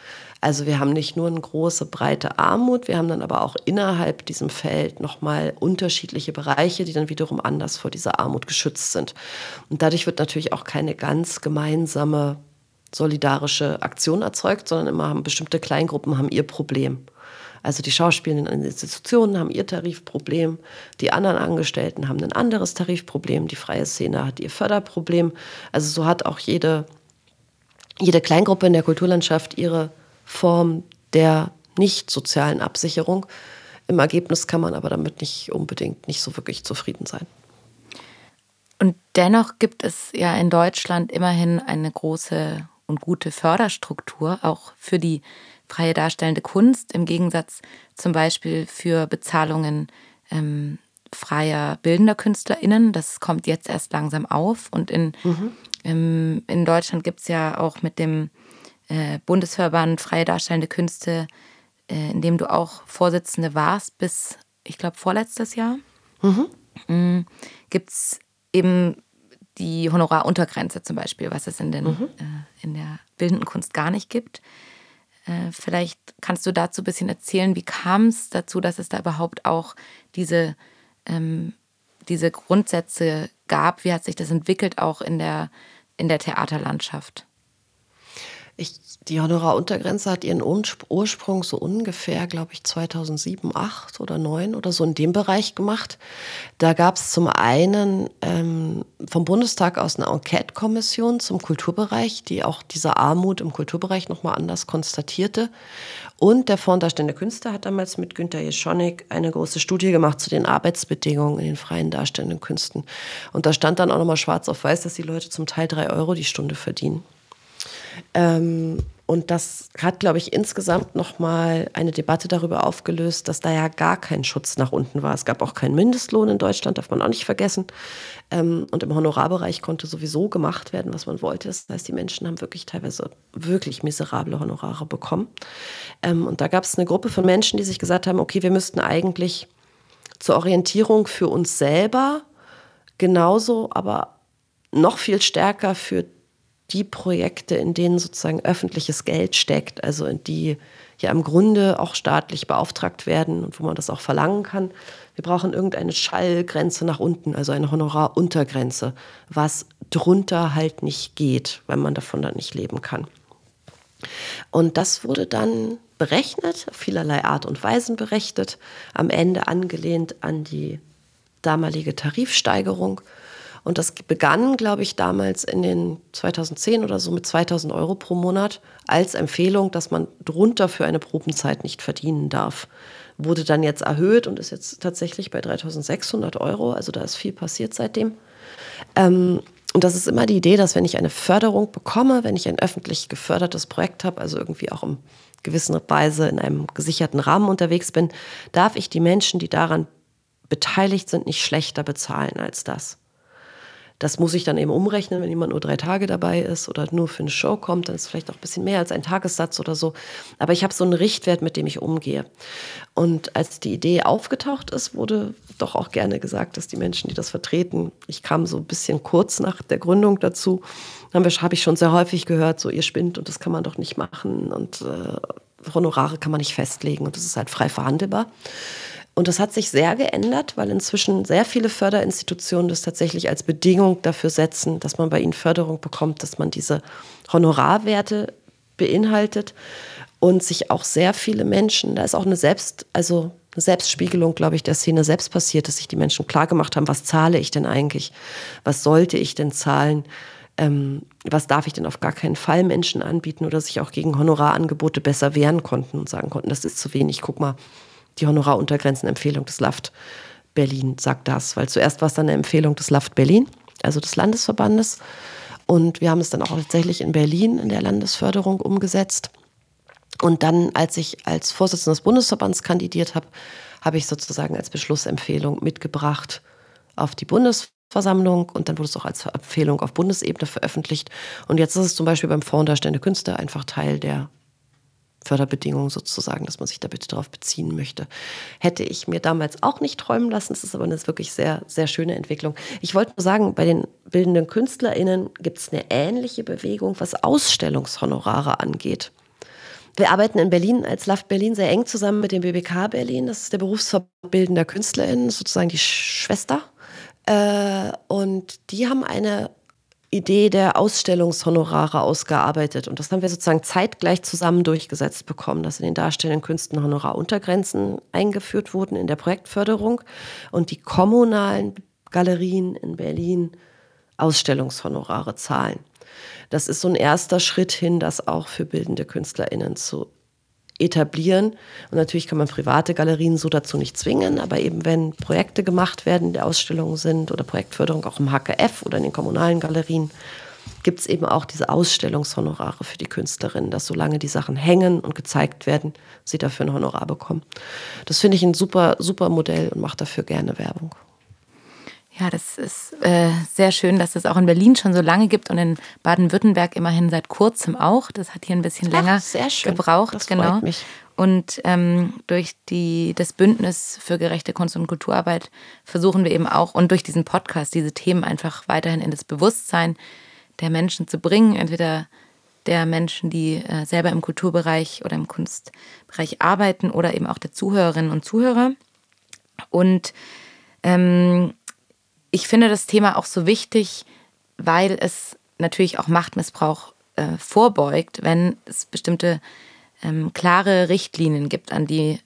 Also wir haben nicht nur eine große, breite Armut, wir haben dann aber auch innerhalb diesem Feld nochmal unterschiedliche Bereiche, die dann wiederum anders vor dieser Armut geschützt sind. Und dadurch wird natürlich auch keine ganz gemeinsame solidarische Aktion erzeugt, sondern immer haben bestimmte Kleingruppen haben ihr Problem. Also die schauspielenden Institutionen haben ihr Tarifproblem, die anderen Angestellten haben ein anderes Tarifproblem, die freie Szene hat ihr Förderproblem. Also so hat auch jede, jede Kleingruppe in der Kulturlandschaft ihre Form der nicht sozialen Absicherung. Im Ergebnis kann man aber damit nicht unbedingt nicht so wirklich zufrieden sein. Und dennoch gibt es ja in Deutschland immerhin eine große und gute Förderstruktur, auch für die freie darstellende Kunst, im Gegensatz zum Beispiel für Bezahlungen ähm, freier bildender KünstlerInnen. Das kommt jetzt erst langsam auf. Und in, mhm. ähm, in Deutschland gibt es ja auch mit dem äh, Bundesverband Freie Darstellende Künste, äh, in dem du auch Vorsitzende warst bis, ich glaube, vorletztes Jahr, mhm. mhm. gibt es eben die Honoraruntergrenze zum Beispiel, was es in, den, mhm. äh, in der bildenden Kunst gar nicht gibt. Äh, vielleicht kannst du dazu ein bisschen erzählen, wie kam es dazu, dass es da überhaupt auch diese, ähm, diese Grundsätze gab? Wie hat sich das entwickelt auch in der, in der Theaterlandschaft? Ich, die Honoraruntergrenze hat ihren Ursprung so ungefähr, glaube ich, 2007, 2008 oder 2009 oder so in dem Bereich gemacht. Da gab es zum einen ähm, vom Bundestag aus eine Enquete-Kommission zum Kulturbereich, die auch diese Armut im Kulturbereich nochmal anders konstatierte. Und der Fonds Darstellende Künste hat damals mit Günter Jeschonik eine große Studie gemacht zu den Arbeitsbedingungen in den freien darstellenden Künsten. Und da stand dann auch nochmal schwarz auf weiß, dass die Leute zum Teil drei Euro die Stunde verdienen. Ähm, und das hat, glaube ich, insgesamt nochmal eine Debatte darüber aufgelöst, dass da ja gar kein Schutz nach unten war. Es gab auch keinen Mindestlohn in Deutschland, darf man auch nicht vergessen. Ähm, und im Honorarbereich konnte sowieso gemacht werden, was man wollte. Das heißt, die Menschen haben wirklich teilweise wirklich miserable Honorare bekommen. Ähm, und da gab es eine Gruppe von Menschen, die sich gesagt haben, okay, wir müssten eigentlich zur Orientierung für uns selber genauso, aber noch viel stärker für die Projekte, in denen sozusagen öffentliches Geld steckt, also in die ja im Grunde auch staatlich beauftragt werden und wo man das auch verlangen kann. Wir brauchen irgendeine Schallgrenze nach unten, also eine Honoraruntergrenze, was drunter halt nicht geht, weil man davon dann nicht leben kann. Und das wurde dann berechnet, vielerlei Art und Weisen berechnet, am Ende angelehnt an die damalige Tarifsteigerung und das begann, glaube ich, damals in den 2010 oder so mit 2000 Euro pro Monat als Empfehlung, dass man drunter für eine Probenzeit nicht verdienen darf. Wurde dann jetzt erhöht und ist jetzt tatsächlich bei 3600 Euro. Also da ist viel passiert seitdem. Ähm, und das ist immer die Idee, dass wenn ich eine Förderung bekomme, wenn ich ein öffentlich gefördertes Projekt habe, also irgendwie auch in gewisser Weise in einem gesicherten Rahmen unterwegs bin, darf ich die Menschen, die daran beteiligt sind, nicht schlechter bezahlen als das. Das muss ich dann eben umrechnen, wenn jemand nur drei Tage dabei ist oder nur für eine Show kommt, dann ist es vielleicht auch ein bisschen mehr als ein Tagessatz oder so. Aber ich habe so einen Richtwert, mit dem ich umgehe. Und als die Idee aufgetaucht ist, wurde doch auch gerne gesagt, dass die Menschen, die das vertreten, ich kam so ein bisschen kurz nach der Gründung dazu, habe hab ich schon sehr häufig gehört, so ihr spinnt und das kann man doch nicht machen und äh, Honorare kann man nicht festlegen und das ist halt frei verhandelbar. Und das hat sich sehr geändert, weil inzwischen sehr viele Förderinstitutionen das tatsächlich als Bedingung dafür setzen, dass man bei ihnen Förderung bekommt, dass man diese Honorarwerte beinhaltet und sich auch sehr viele Menschen, da ist auch eine Selbst, also eine Selbstspiegelung, glaube ich, der Szene selbst passiert, dass sich die Menschen klar gemacht haben, was zahle ich denn eigentlich? Was sollte ich denn zahlen? Ähm, was darf ich denn auf gar keinen Fall Menschen anbieten oder sich auch gegen Honorarangebote besser wehren konnten und sagen konnten, das ist zu wenig, guck mal, die Honoraruntergrenzenempfehlung des LAFT Berlin sagt das, weil zuerst war es dann eine Empfehlung des LAFT Berlin, also des Landesverbandes. Und wir haben es dann auch tatsächlich in Berlin in der Landesförderung umgesetzt. Und dann, als ich als Vorsitzender des Bundesverbands kandidiert habe, habe ich sozusagen als Beschlussempfehlung mitgebracht auf die Bundesversammlung und dann wurde es auch als Empfehlung auf Bundesebene veröffentlicht. Und jetzt ist es zum Beispiel beim Fonds Darstellende Künste einfach Teil der Förderbedingungen sozusagen, dass man sich da bitte darauf beziehen möchte. Hätte ich mir damals auch nicht träumen lassen. Es ist aber eine wirklich sehr, sehr schöne Entwicklung. Ich wollte nur sagen, bei den bildenden KünstlerInnen gibt es eine ähnliche Bewegung, was Ausstellungshonorare angeht. Wir arbeiten in Berlin als LAFT Berlin sehr eng zusammen mit dem BBK Berlin. Das ist der Berufsverband bildender KünstlerInnen, sozusagen die Schwester. Äh, und die haben eine Idee der Ausstellungshonorare ausgearbeitet. Und das haben wir sozusagen zeitgleich zusammen durchgesetzt bekommen, dass in den darstellenden Künsten Honoraruntergrenzen eingeführt wurden in der Projektförderung und die kommunalen Galerien in Berlin Ausstellungshonorare zahlen. Das ist so ein erster Schritt hin, das auch für bildende KünstlerInnen zu etablieren. Und natürlich kann man private Galerien so dazu nicht zwingen, aber eben wenn Projekte gemacht werden, die Ausstellungen sind oder Projektförderung auch im HKF oder in den kommunalen Galerien, gibt es eben auch diese Ausstellungshonorare für die Künstlerinnen, dass solange die Sachen hängen und gezeigt werden, sie dafür ein Honorar bekommen. Das finde ich ein super, super Modell und mache dafür gerne Werbung. Ja, das ist äh, sehr schön, dass es auch in Berlin schon so lange gibt und in Baden-Württemberg immerhin seit kurzem auch. Das hat hier ein bisschen länger Ach, gebraucht. Das genau. Mich. Und ähm, durch die, das Bündnis für gerechte Kunst- und Kulturarbeit versuchen wir eben auch und durch diesen Podcast diese Themen einfach weiterhin in das Bewusstsein der Menschen zu bringen. Entweder der Menschen, die äh, selber im Kulturbereich oder im Kunstbereich arbeiten oder eben auch der Zuhörerinnen und Zuhörer. Und ähm, ich finde das Thema auch so wichtig, weil es natürlich auch Machtmissbrauch äh, vorbeugt, wenn es bestimmte ähm, klare Richtlinien gibt, an die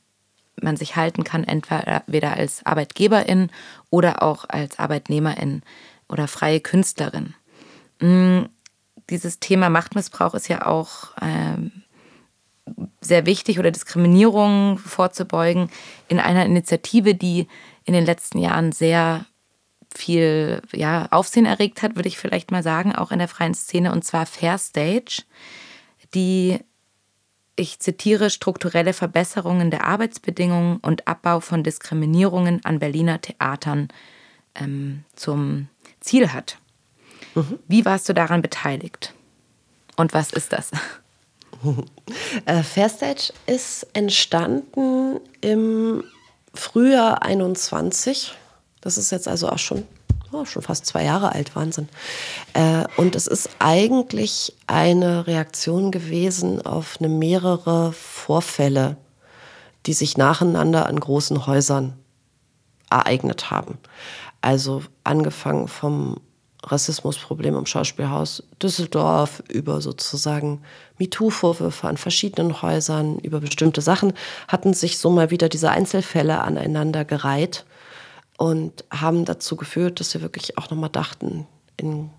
man sich halten kann, entweder als Arbeitgeberin oder auch als Arbeitnehmerin oder freie Künstlerin. Mm, dieses Thema Machtmissbrauch ist ja auch ähm, sehr wichtig oder Diskriminierung vorzubeugen in einer Initiative, die in den letzten Jahren sehr viel ja, Aufsehen erregt hat, würde ich vielleicht mal sagen, auch in der freien Szene, und zwar Fair Stage, die ich zitiere, strukturelle Verbesserungen der Arbeitsbedingungen und Abbau von Diskriminierungen an Berliner Theatern ähm, zum Ziel hat. Mhm. Wie warst du daran beteiligt? Und was ist das? Äh, Fairstage ist entstanden im Frühjahr 21. Das ist jetzt also auch schon oh, schon fast zwei Jahre alt, Wahnsinn. Äh, und es ist eigentlich eine Reaktion gewesen auf eine mehrere Vorfälle, die sich nacheinander an großen Häusern ereignet haben. Also angefangen vom Rassismusproblem im Schauspielhaus Düsseldorf, über sozusagen MeToo-Vorwürfe an verschiedenen Häusern, über bestimmte Sachen, hatten sich so mal wieder diese Einzelfälle aneinander gereiht und haben dazu geführt, dass wir wirklich auch nochmal dachten, in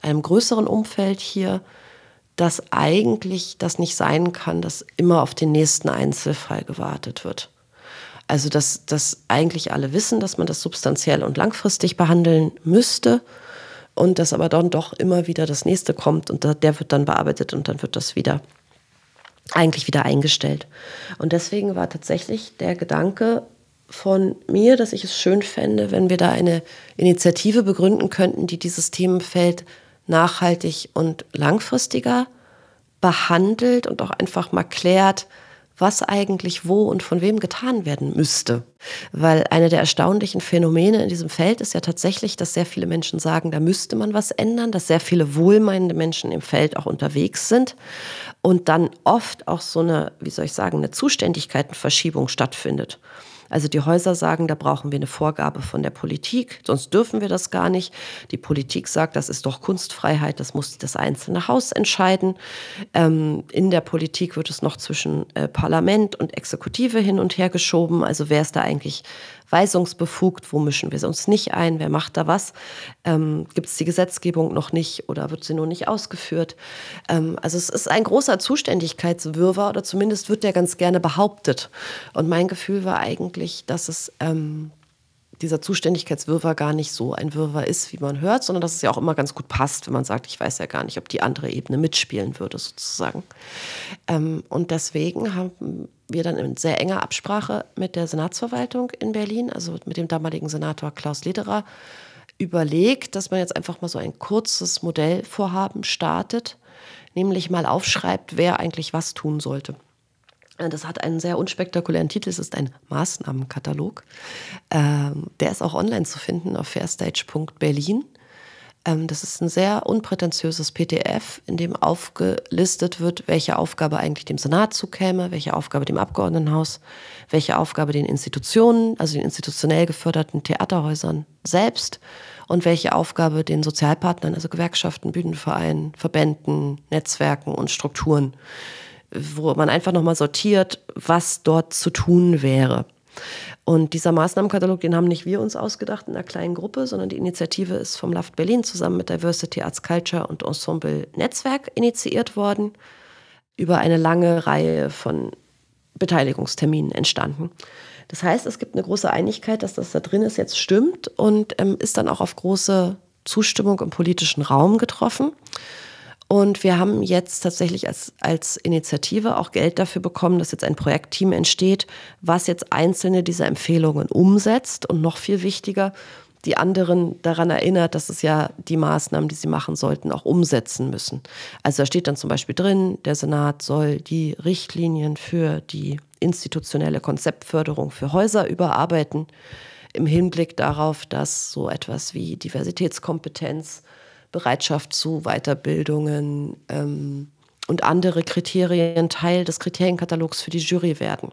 einem größeren Umfeld hier, dass eigentlich das nicht sein kann, dass immer auf den nächsten Einzelfall gewartet wird. Also dass, dass eigentlich alle wissen, dass man das substanziell und langfristig behandeln müsste und dass aber dann doch immer wieder das nächste kommt und der wird dann bearbeitet und dann wird das wieder eigentlich wieder eingestellt. Und deswegen war tatsächlich der Gedanke, von mir, dass ich es schön fände, wenn wir da eine Initiative begründen könnten, die dieses Themenfeld nachhaltig und langfristiger behandelt und auch einfach mal klärt, was eigentlich wo und von wem getan werden müsste. Weil eine der erstaunlichen Phänomene in diesem Feld ist ja tatsächlich, dass sehr viele Menschen sagen, da müsste man was ändern, dass sehr viele wohlmeinende Menschen im Feld auch unterwegs sind und dann oft auch so eine, wie soll ich sagen, eine Zuständigkeitenverschiebung stattfindet. Also die Häuser sagen, da brauchen wir eine Vorgabe von der Politik, sonst dürfen wir das gar nicht. Die Politik sagt, das ist doch Kunstfreiheit, das muss das einzelne Haus entscheiden. Ähm, in der Politik wird es noch zwischen äh, Parlament und Exekutive hin und her geschoben. Also wer ist da eigentlich weisungsbefugt, wo mischen wir uns nicht ein, wer macht da was, ähm, gibt es die Gesetzgebung noch nicht oder wird sie nur nicht ausgeführt. Ähm, also es ist ein großer Zuständigkeitswirrwarr oder zumindest wird der ganz gerne behauptet. Und mein Gefühl war eigentlich, dass es ähm, dieser Zuständigkeitswirrwarr gar nicht so ein Wirrwarr ist, wie man hört, sondern dass es ja auch immer ganz gut passt, wenn man sagt, ich weiß ja gar nicht, ob die andere Ebene mitspielen würde, sozusagen. Ähm, und deswegen haben wir dann in sehr enger Absprache mit der Senatsverwaltung in Berlin, also mit dem damaligen Senator Klaus Lederer, überlegt, dass man jetzt einfach mal so ein kurzes Modellvorhaben startet, nämlich mal aufschreibt, wer eigentlich was tun sollte. Das hat einen sehr unspektakulären Titel. Es ist ein Maßnahmenkatalog. Ähm, der ist auch online zu finden auf fairstage.berlin. Ähm, das ist ein sehr unprätentiöses PDF, in dem aufgelistet wird, welche Aufgabe eigentlich dem Senat zukäme, welche Aufgabe dem Abgeordnetenhaus, welche Aufgabe den Institutionen, also den institutionell geförderten Theaterhäusern selbst und welche Aufgabe den Sozialpartnern, also Gewerkschaften, Bühnenvereinen, Verbänden, Netzwerken und Strukturen, wo man einfach nochmal sortiert, was dort zu tun wäre. Und dieser Maßnahmenkatalog, den haben nicht wir uns ausgedacht in einer kleinen Gruppe, sondern die Initiative ist vom LAFT Berlin zusammen mit Diversity Arts Culture und Ensemble Netzwerk initiiert worden, über eine lange Reihe von Beteiligungsterminen entstanden. Das heißt, es gibt eine große Einigkeit, dass das da drin ist, jetzt stimmt und ähm, ist dann auch auf große Zustimmung im politischen Raum getroffen. Und wir haben jetzt tatsächlich als, als Initiative auch Geld dafür bekommen, dass jetzt ein Projektteam entsteht, was jetzt einzelne dieser Empfehlungen umsetzt und noch viel wichtiger, die anderen daran erinnert, dass es ja die Maßnahmen, die sie machen sollten, auch umsetzen müssen. Also da steht dann zum Beispiel drin, der Senat soll die Richtlinien für die institutionelle Konzeptförderung für Häuser überarbeiten, im Hinblick darauf, dass so etwas wie Diversitätskompetenz Bereitschaft zu Weiterbildungen ähm, und andere Kriterien Teil des Kriterienkatalogs für die Jury werden.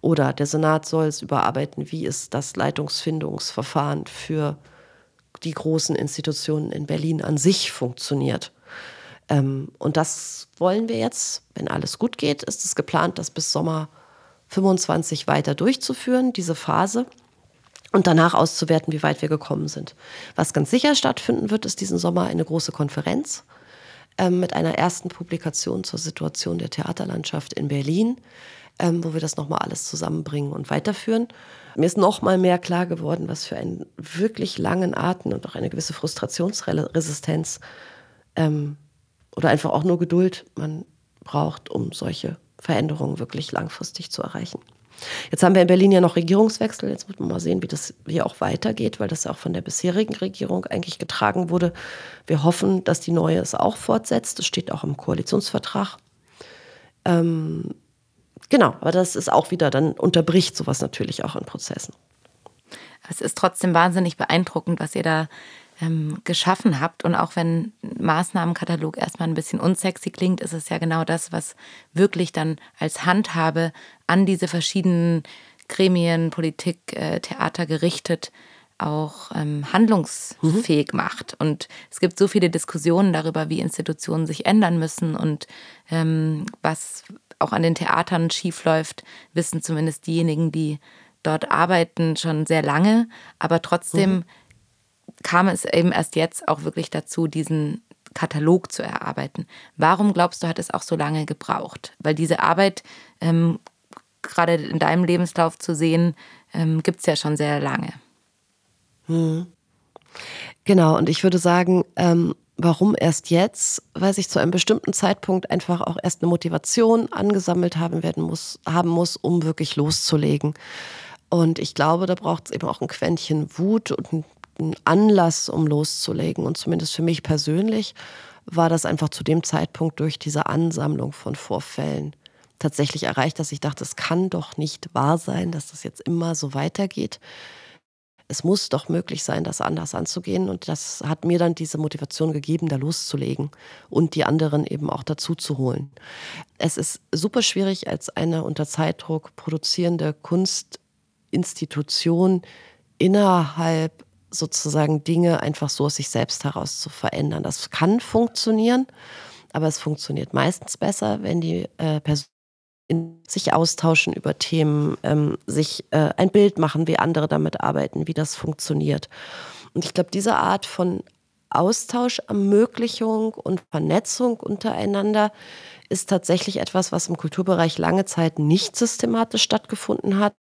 Oder der Senat soll es überarbeiten, wie ist das Leitungsfindungsverfahren für die großen Institutionen in Berlin an sich funktioniert. Ähm, und das wollen wir jetzt, wenn alles gut geht, ist es geplant, das bis Sommer 25 weiter durchzuführen, diese Phase. Und danach auszuwerten, wie weit wir gekommen sind. Was ganz sicher stattfinden wird, ist diesen Sommer eine große Konferenz ähm, mit einer ersten Publikation zur Situation der Theaterlandschaft in Berlin, ähm, wo wir das nochmal alles zusammenbringen und weiterführen. Mir ist nochmal mehr klar geworden, was für einen wirklich langen Atem und auch eine gewisse Frustrationsresistenz ähm, oder einfach auch nur Geduld man braucht, um solche Veränderungen wirklich langfristig zu erreichen. Jetzt haben wir in Berlin ja noch Regierungswechsel. Jetzt muss man mal sehen, wie das hier auch weitergeht, weil das ja auch von der bisherigen Regierung eigentlich getragen wurde. Wir hoffen, dass die neue es auch fortsetzt. Das steht auch im Koalitionsvertrag. Ähm, genau, aber das ist auch wieder, dann unterbricht sowas natürlich auch in Prozessen. Es ist trotzdem wahnsinnig beeindruckend, was ihr da ähm, geschaffen habt. Und auch wenn Maßnahmenkatalog erstmal ein bisschen unsexy klingt, ist es ja genau das, was wirklich dann als Handhabe an diese verschiedenen Gremien, Politik, äh, Theater gerichtet auch ähm, handlungsfähig mhm. macht. Und es gibt so viele Diskussionen darüber, wie Institutionen sich ändern müssen und ähm, was auch an den Theatern schiefläuft, wissen zumindest diejenigen, die dort arbeiten, schon sehr lange. Aber trotzdem mhm kam es eben erst jetzt auch wirklich dazu, diesen Katalog zu erarbeiten. Warum glaubst du, hat es auch so lange gebraucht? Weil diese Arbeit, ähm, gerade in deinem Lebenslauf zu sehen, ähm, gibt es ja schon sehr lange. Hm. Genau, und ich würde sagen, ähm, warum erst jetzt? Weil sich zu einem bestimmten Zeitpunkt einfach auch erst eine Motivation angesammelt haben werden muss, haben muss, um wirklich loszulegen. Und ich glaube, da braucht es eben auch ein Quäntchen Wut und ein ein Anlass, um loszulegen. Und zumindest für mich persönlich war das einfach zu dem Zeitpunkt durch diese Ansammlung von Vorfällen tatsächlich erreicht, dass ich dachte, es kann doch nicht wahr sein, dass das jetzt immer so weitergeht. Es muss doch möglich sein, das anders anzugehen. Und das hat mir dann diese Motivation gegeben, da loszulegen und die anderen eben auch dazu zu holen. Es ist super schwierig, als eine unter Zeitdruck produzierende Kunstinstitution innerhalb sozusagen Dinge einfach so aus sich selbst heraus zu verändern. Das kann funktionieren, aber es funktioniert meistens besser, wenn die äh, Personen sich austauschen über Themen, ähm, sich äh, ein Bild machen, wie andere damit arbeiten, wie das funktioniert. Und ich glaube, diese Art von Austausch, Ermöglichung und Vernetzung untereinander ist tatsächlich etwas, was im Kulturbereich lange Zeit nicht systematisch stattgefunden hat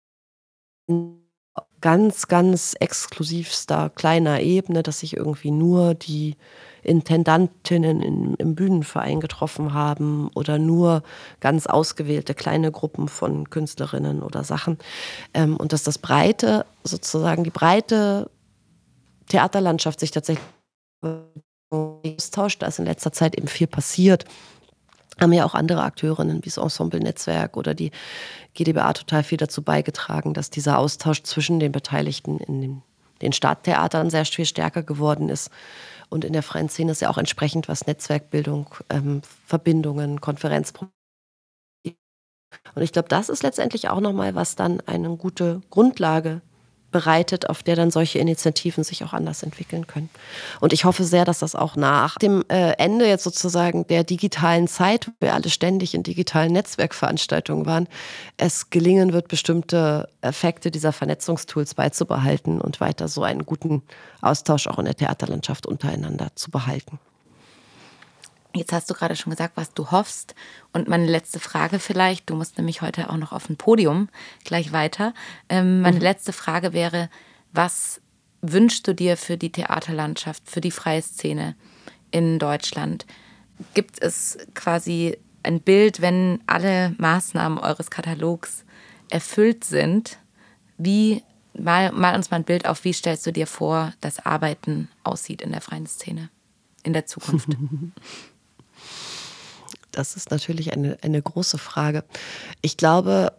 ganz, ganz exklusivster kleiner Ebene, dass sich irgendwie nur die Intendantinnen in, im Bühnenverein getroffen haben oder nur ganz ausgewählte kleine Gruppen von Künstlerinnen oder Sachen. Ähm, und dass das breite, sozusagen die breite Theaterlandschaft sich tatsächlich austauscht. Da ist in letzter Zeit eben viel passiert haben ja auch andere Akteurinnen wie das Ensemble-Netzwerk oder die GdBA total viel dazu beigetragen, dass dieser Austausch zwischen den Beteiligten in den, den Stadttheatern sehr viel stärker geworden ist. Und in der freien Szene ist ja auch entsprechend, was Netzwerkbildung, ähm, Verbindungen, Konferenzprogramme. Und ich glaube, das ist letztendlich auch nochmal, was dann eine gute Grundlage bereitet, auf der dann solche Initiativen sich auch anders entwickeln können. Und ich hoffe sehr, dass das auch nach dem äh, Ende jetzt sozusagen der digitalen Zeit, wo wir alle ständig in digitalen Netzwerkveranstaltungen waren, es gelingen wird, bestimmte Effekte dieser Vernetzungstools beizubehalten und weiter so einen guten Austausch auch in der Theaterlandschaft untereinander zu behalten. Jetzt hast du gerade schon gesagt, was du hoffst. Und meine letzte Frage vielleicht, du musst nämlich heute auch noch auf ein Podium gleich weiter. Ähm, meine mhm. letzte Frage wäre, was wünschst du dir für die Theaterlandschaft, für die freie Szene in Deutschland? Gibt es quasi ein Bild, wenn alle Maßnahmen eures Katalogs erfüllt sind? Wie, mal, mal uns mal ein Bild auf, wie stellst du dir vor, dass Arbeiten aussieht in der freien Szene in der Zukunft? Das ist natürlich eine, eine große Frage. Ich glaube,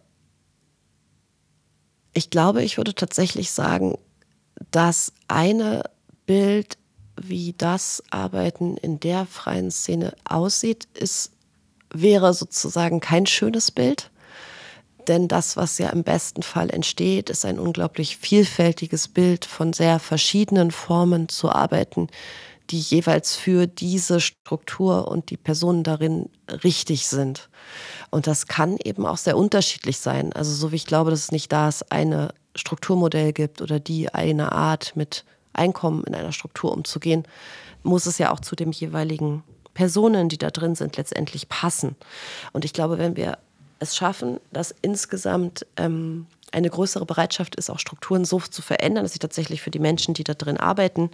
ich glaube, ich würde tatsächlich sagen, dass eine Bild, wie das Arbeiten in der freien Szene aussieht, ist, wäre sozusagen kein schönes Bild. Denn das, was ja im besten Fall entsteht, ist ein unglaublich vielfältiges Bild von sehr verschiedenen Formen zu arbeiten, die jeweils für diese Struktur und die Personen darin richtig sind. Und das kann eben auch sehr unterschiedlich sein. Also so wie ich glaube, dass es nicht das eine Strukturmodell gibt oder die eine Art mit Einkommen in einer Struktur umzugehen, muss es ja auch zu dem jeweiligen Personen, die da drin sind, letztendlich passen. Und ich glaube, wenn wir es schaffen, dass insgesamt ähm, eine größere Bereitschaft ist, auch Strukturen so zu verändern, dass sie tatsächlich für die Menschen, die da drin arbeiten,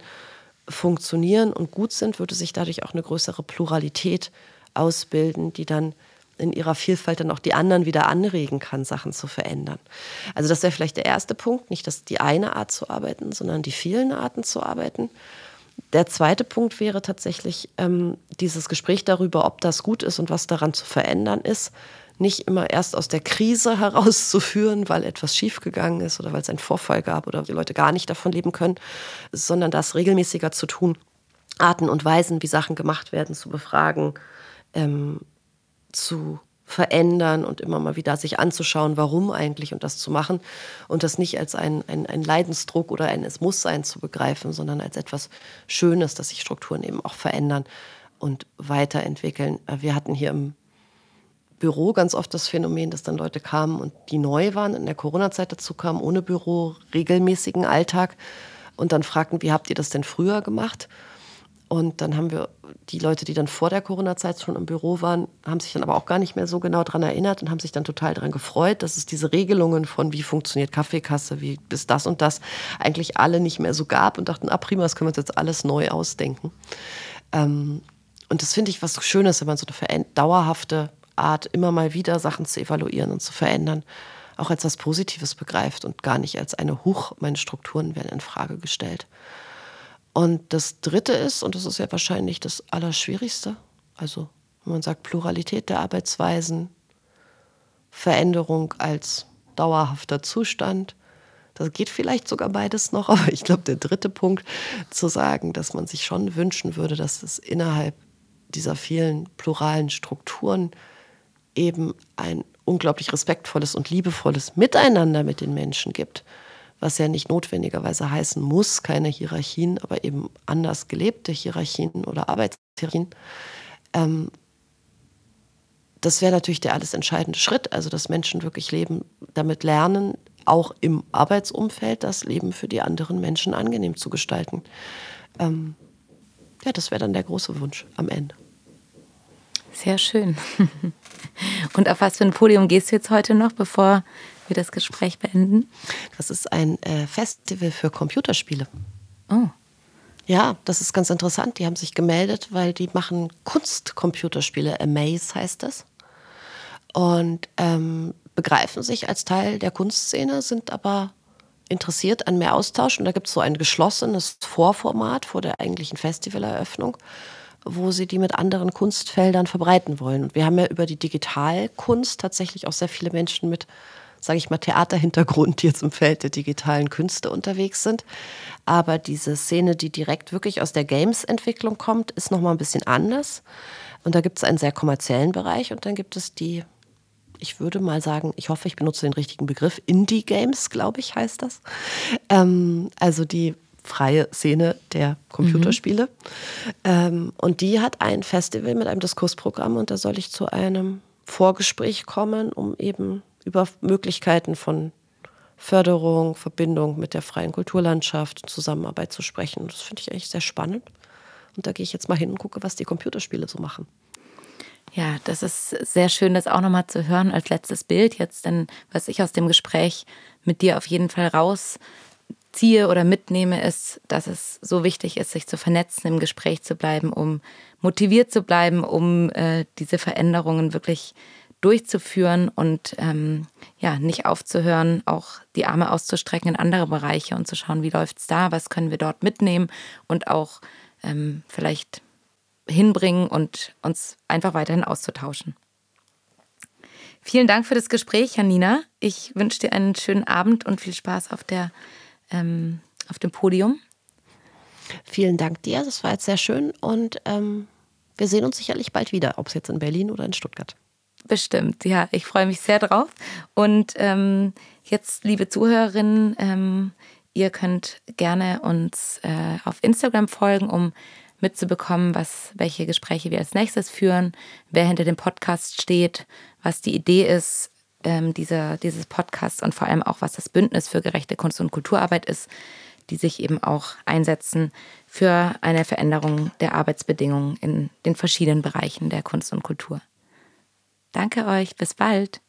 funktionieren und gut sind, würde sich dadurch auch eine größere Pluralität ausbilden, die dann in ihrer Vielfalt dann auch die anderen wieder anregen kann, Sachen zu verändern. Also das wäre vielleicht der erste Punkt, nicht dass die eine Art zu arbeiten, sondern die vielen Arten zu arbeiten. Der zweite Punkt wäre tatsächlich ähm, dieses Gespräch darüber, ob das gut ist und was daran zu verändern ist, nicht immer erst aus der Krise herauszuführen, weil etwas schiefgegangen ist oder weil es einen Vorfall gab oder die Leute gar nicht davon leben können, sondern das regelmäßiger zu tun, Arten und Weisen, wie Sachen gemacht werden, zu befragen, ähm, zu verändern und immer mal wieder sich anzuschauen, warum eigentlich und das zu machen und das nicht als ein, ein, ein Leidensdruck oder ein Es muss sein zu begreifen, sondern als etwas Schönes, dass sich Strukturen eben auch verändern und weiterentwickeln. Äh, wir hatten hier im Büro ganz oft das Phänomen, dass dann Leute kamen und die neu waren, in der Corona-Zeit dazu kamen, ohne Büro, regelmäßigen Alltag und dann fragten, wie habt ihr das denn früher gemacht? Und dann haben wir die Leute, die dann vor der Corona-Zeit schon im Büro waren, haben sich dann aber auch gar nicht mehr so genau daran erinnert und haben sich dann total daran gefreut, dass es diese Regelungen von wie funktioniert Kaffeekasse, wie bis das und das eigentlich alle nicht mehr so gab und dachten, ah prima, das können wir uns jetzt alles neu ausdenken. Ähm, und das finde ich was Schönes, wenn man so eine dauerhafte Art, immer mal wieder Sachen zu evaluieren und zu verändern, auch als was Positives begreift und gar nicht als eine Huch, meine Strukturen werden in Frage gestellt. Und das Dritte ist, und das ist ja wahrscheinlich das Allerschwierigste, also wenn man sagt Pluralität der Arbeitsweisen, Veränderung als dauerhafter Zustand, das geht vielleicht sogar beides noch, aber ich glaube, der dritte Punkt zu sagen, dass man sich schon wünschen würde, dass es innerhalb dieser vielen pluralen Strukturen eben ein unglaublich respektvolles und liebevolles Miteinander mit den Menschen gibt was ja nicht notwendigerweise heißen muss, keine Hierarchien, aber eben anders gelebte Hierarchien oder Arbeitshierarchien. Ähm, das wäre natürlich der alles entscheidende Schritt, also dass Menschen wirklich leben, damit lernen, auch im Arbeitsumfeld das Leben für die anderen Menschen angenehm zu gestalten. Ähm, ja, das wäre dann der große Wunsch am Ende. Sehr schön. Und auf was für ein Podium gehst du jetzt heute noch, bevor wir das Gespräch beenden? Das ist ein äh, Festival für Computerspiele. Oh. Ja, das ist ganz interessant. Die haben sich gemeldet, weil die machen Kunstcomputerspiele. Amaze heißt das. Und ähm, begreifen sich als Teil der Kunstszene, sind aber interessiert an mehr Austausch. Und da gibt es so ein geschlossenes Vorformat vor der eigentlichen Festivaleröffnung, wo sie die mit anderen Kunstfeldern verbreiten wollen. Und wir haben ja über die Digitalkunst tatsächlich auch sehr viele Menschen mit sage ich mal, Theaterhintergrund, die jetzt im Feld der digitalen Künste unterwegs sind. Aber diese Szene, die direkt wirklich aus der Games-Entwicklung kommt, ist nochmal ein bisschen anders. Und da gibt es einen sehr kommerziellen Bereich und dann gibt es die, ich würde mal sagen, ich hoffe, ich benutze den richtigen Begriff, Indie-Games, glaube ich, heißt das. Ähm, also die freie Szene der Computerspiele. Mhm. Ähm, und die hat ein Festival mit einem Diskursprogramm und da soll ich zu einem Vorgespräch kommen, um eben über Möglichkeiten von Förderung, Verbindung mit der freien Kulturlandschaft, Zusammenarbeit zu sprechen. Das finde ich eigentlich sehr spannend. Und da gehe ich jetzt mal hin und gucke, was die Computerspiele so machen. Ja, das ist sehr schön, das auch nochmal zu hören als letztes Bild jetzt, denn was ich aus dem Gespräch mit dir auf jeden Fall rausziehe oder mitnehme, ist, dass es so wichtig ist, sich zu vernetzen, im Gespräch zu bleiben, um motiviert zu bleiben, um äh, diese Veränderungen wirklich durchzuführen und ähm, ja, nicht aufzuhören, auch die Arme auszustrecken in andere Bereiche und zu schauen, wie läuft es da, was können wir dort mitnehmen und auch ähm, vielleicht hinbringen und uns einfach weiterhin auszutauschen. Vielen Dank für das Gespräch, Janina. Ich wünsche dir einen schönen Abend und viel Spaß auf, der, ähm, auf dem Podium. Vielen Dank dir, das war jetzt sehr schön und ähm, wir sehen uns sicherlich bald wieder, ob es jetzt in Berlin oder in Stuttgart. Bestimmt, ja, ich freue mich sehr drauf. Und ähm, jetzt, liebe Zuhörerinnen, ähm, ihr könnt gerne uns äh, auf Instagram folgen, um mitzubekommen, was, welche Gespräche wir als nächstes führen, wer hinter dem Podcast steht, was die Idee ist, ähm, dieser, dieses Podcasts und vor allem auch, was das Bündnis für gerechte Kunst- und Kulturarbeit ist, die sich eben auch einsetzen für eine Veränderung der Arbeitsbedingungen in den verschiedenen Bereichen der Kunst und Kultur. Danke euch, bis bald.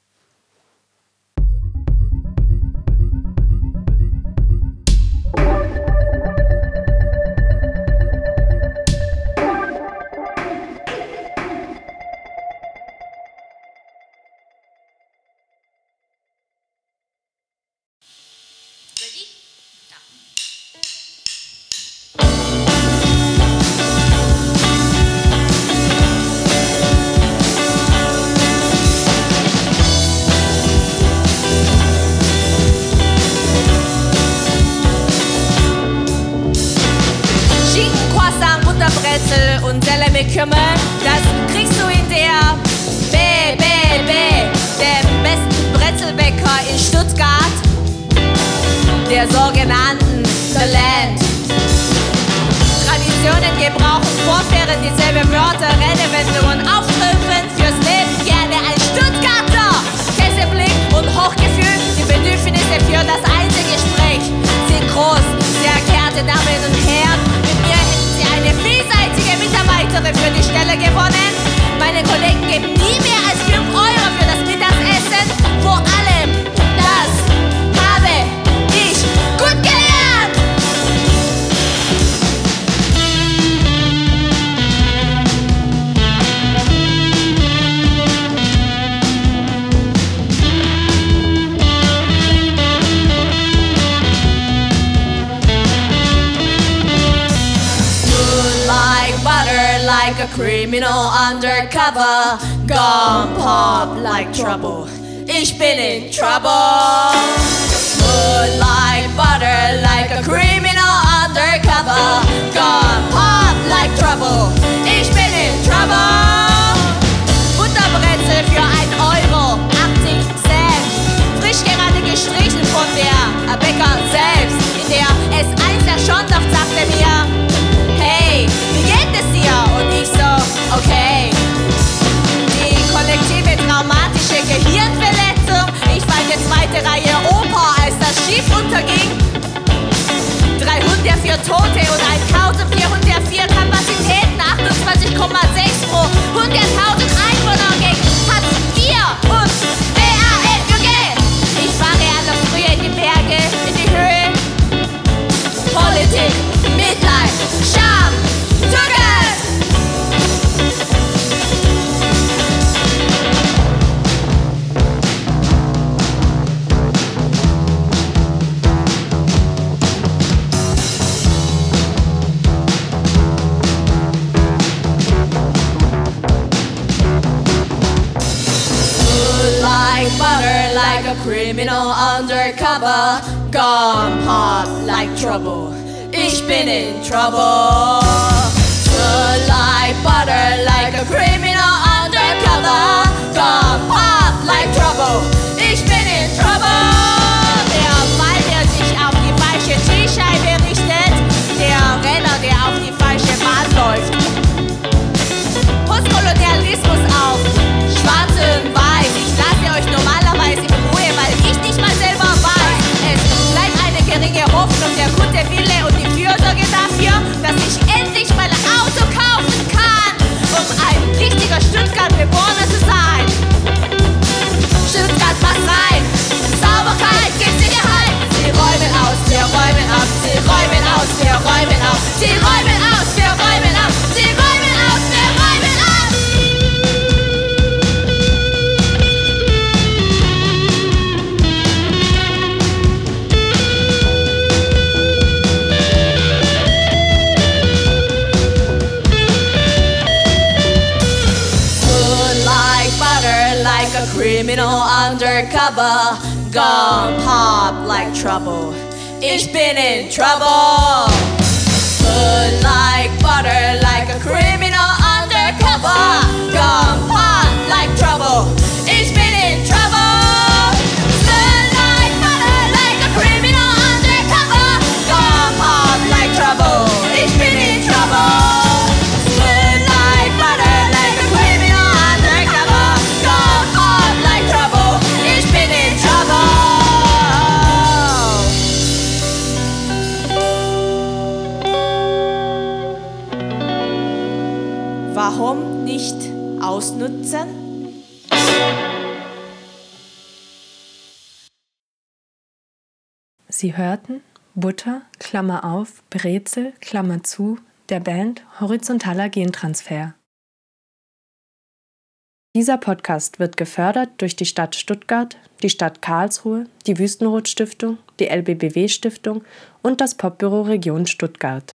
trouble. never gone pop like trouble. It's been in trouble. Good like butter. Sie hörten Butter, Klammer auf, Brezel, Klammer zu, der Band Horizontaler Gentransfer. Dieser Podcast wird gefördert durch die Stadt Stuttgart, die Stadt Karlsruhe, die Wüstenrot Stiftung, die LBBW Stiftung und das Popbüro Region Stuttgart.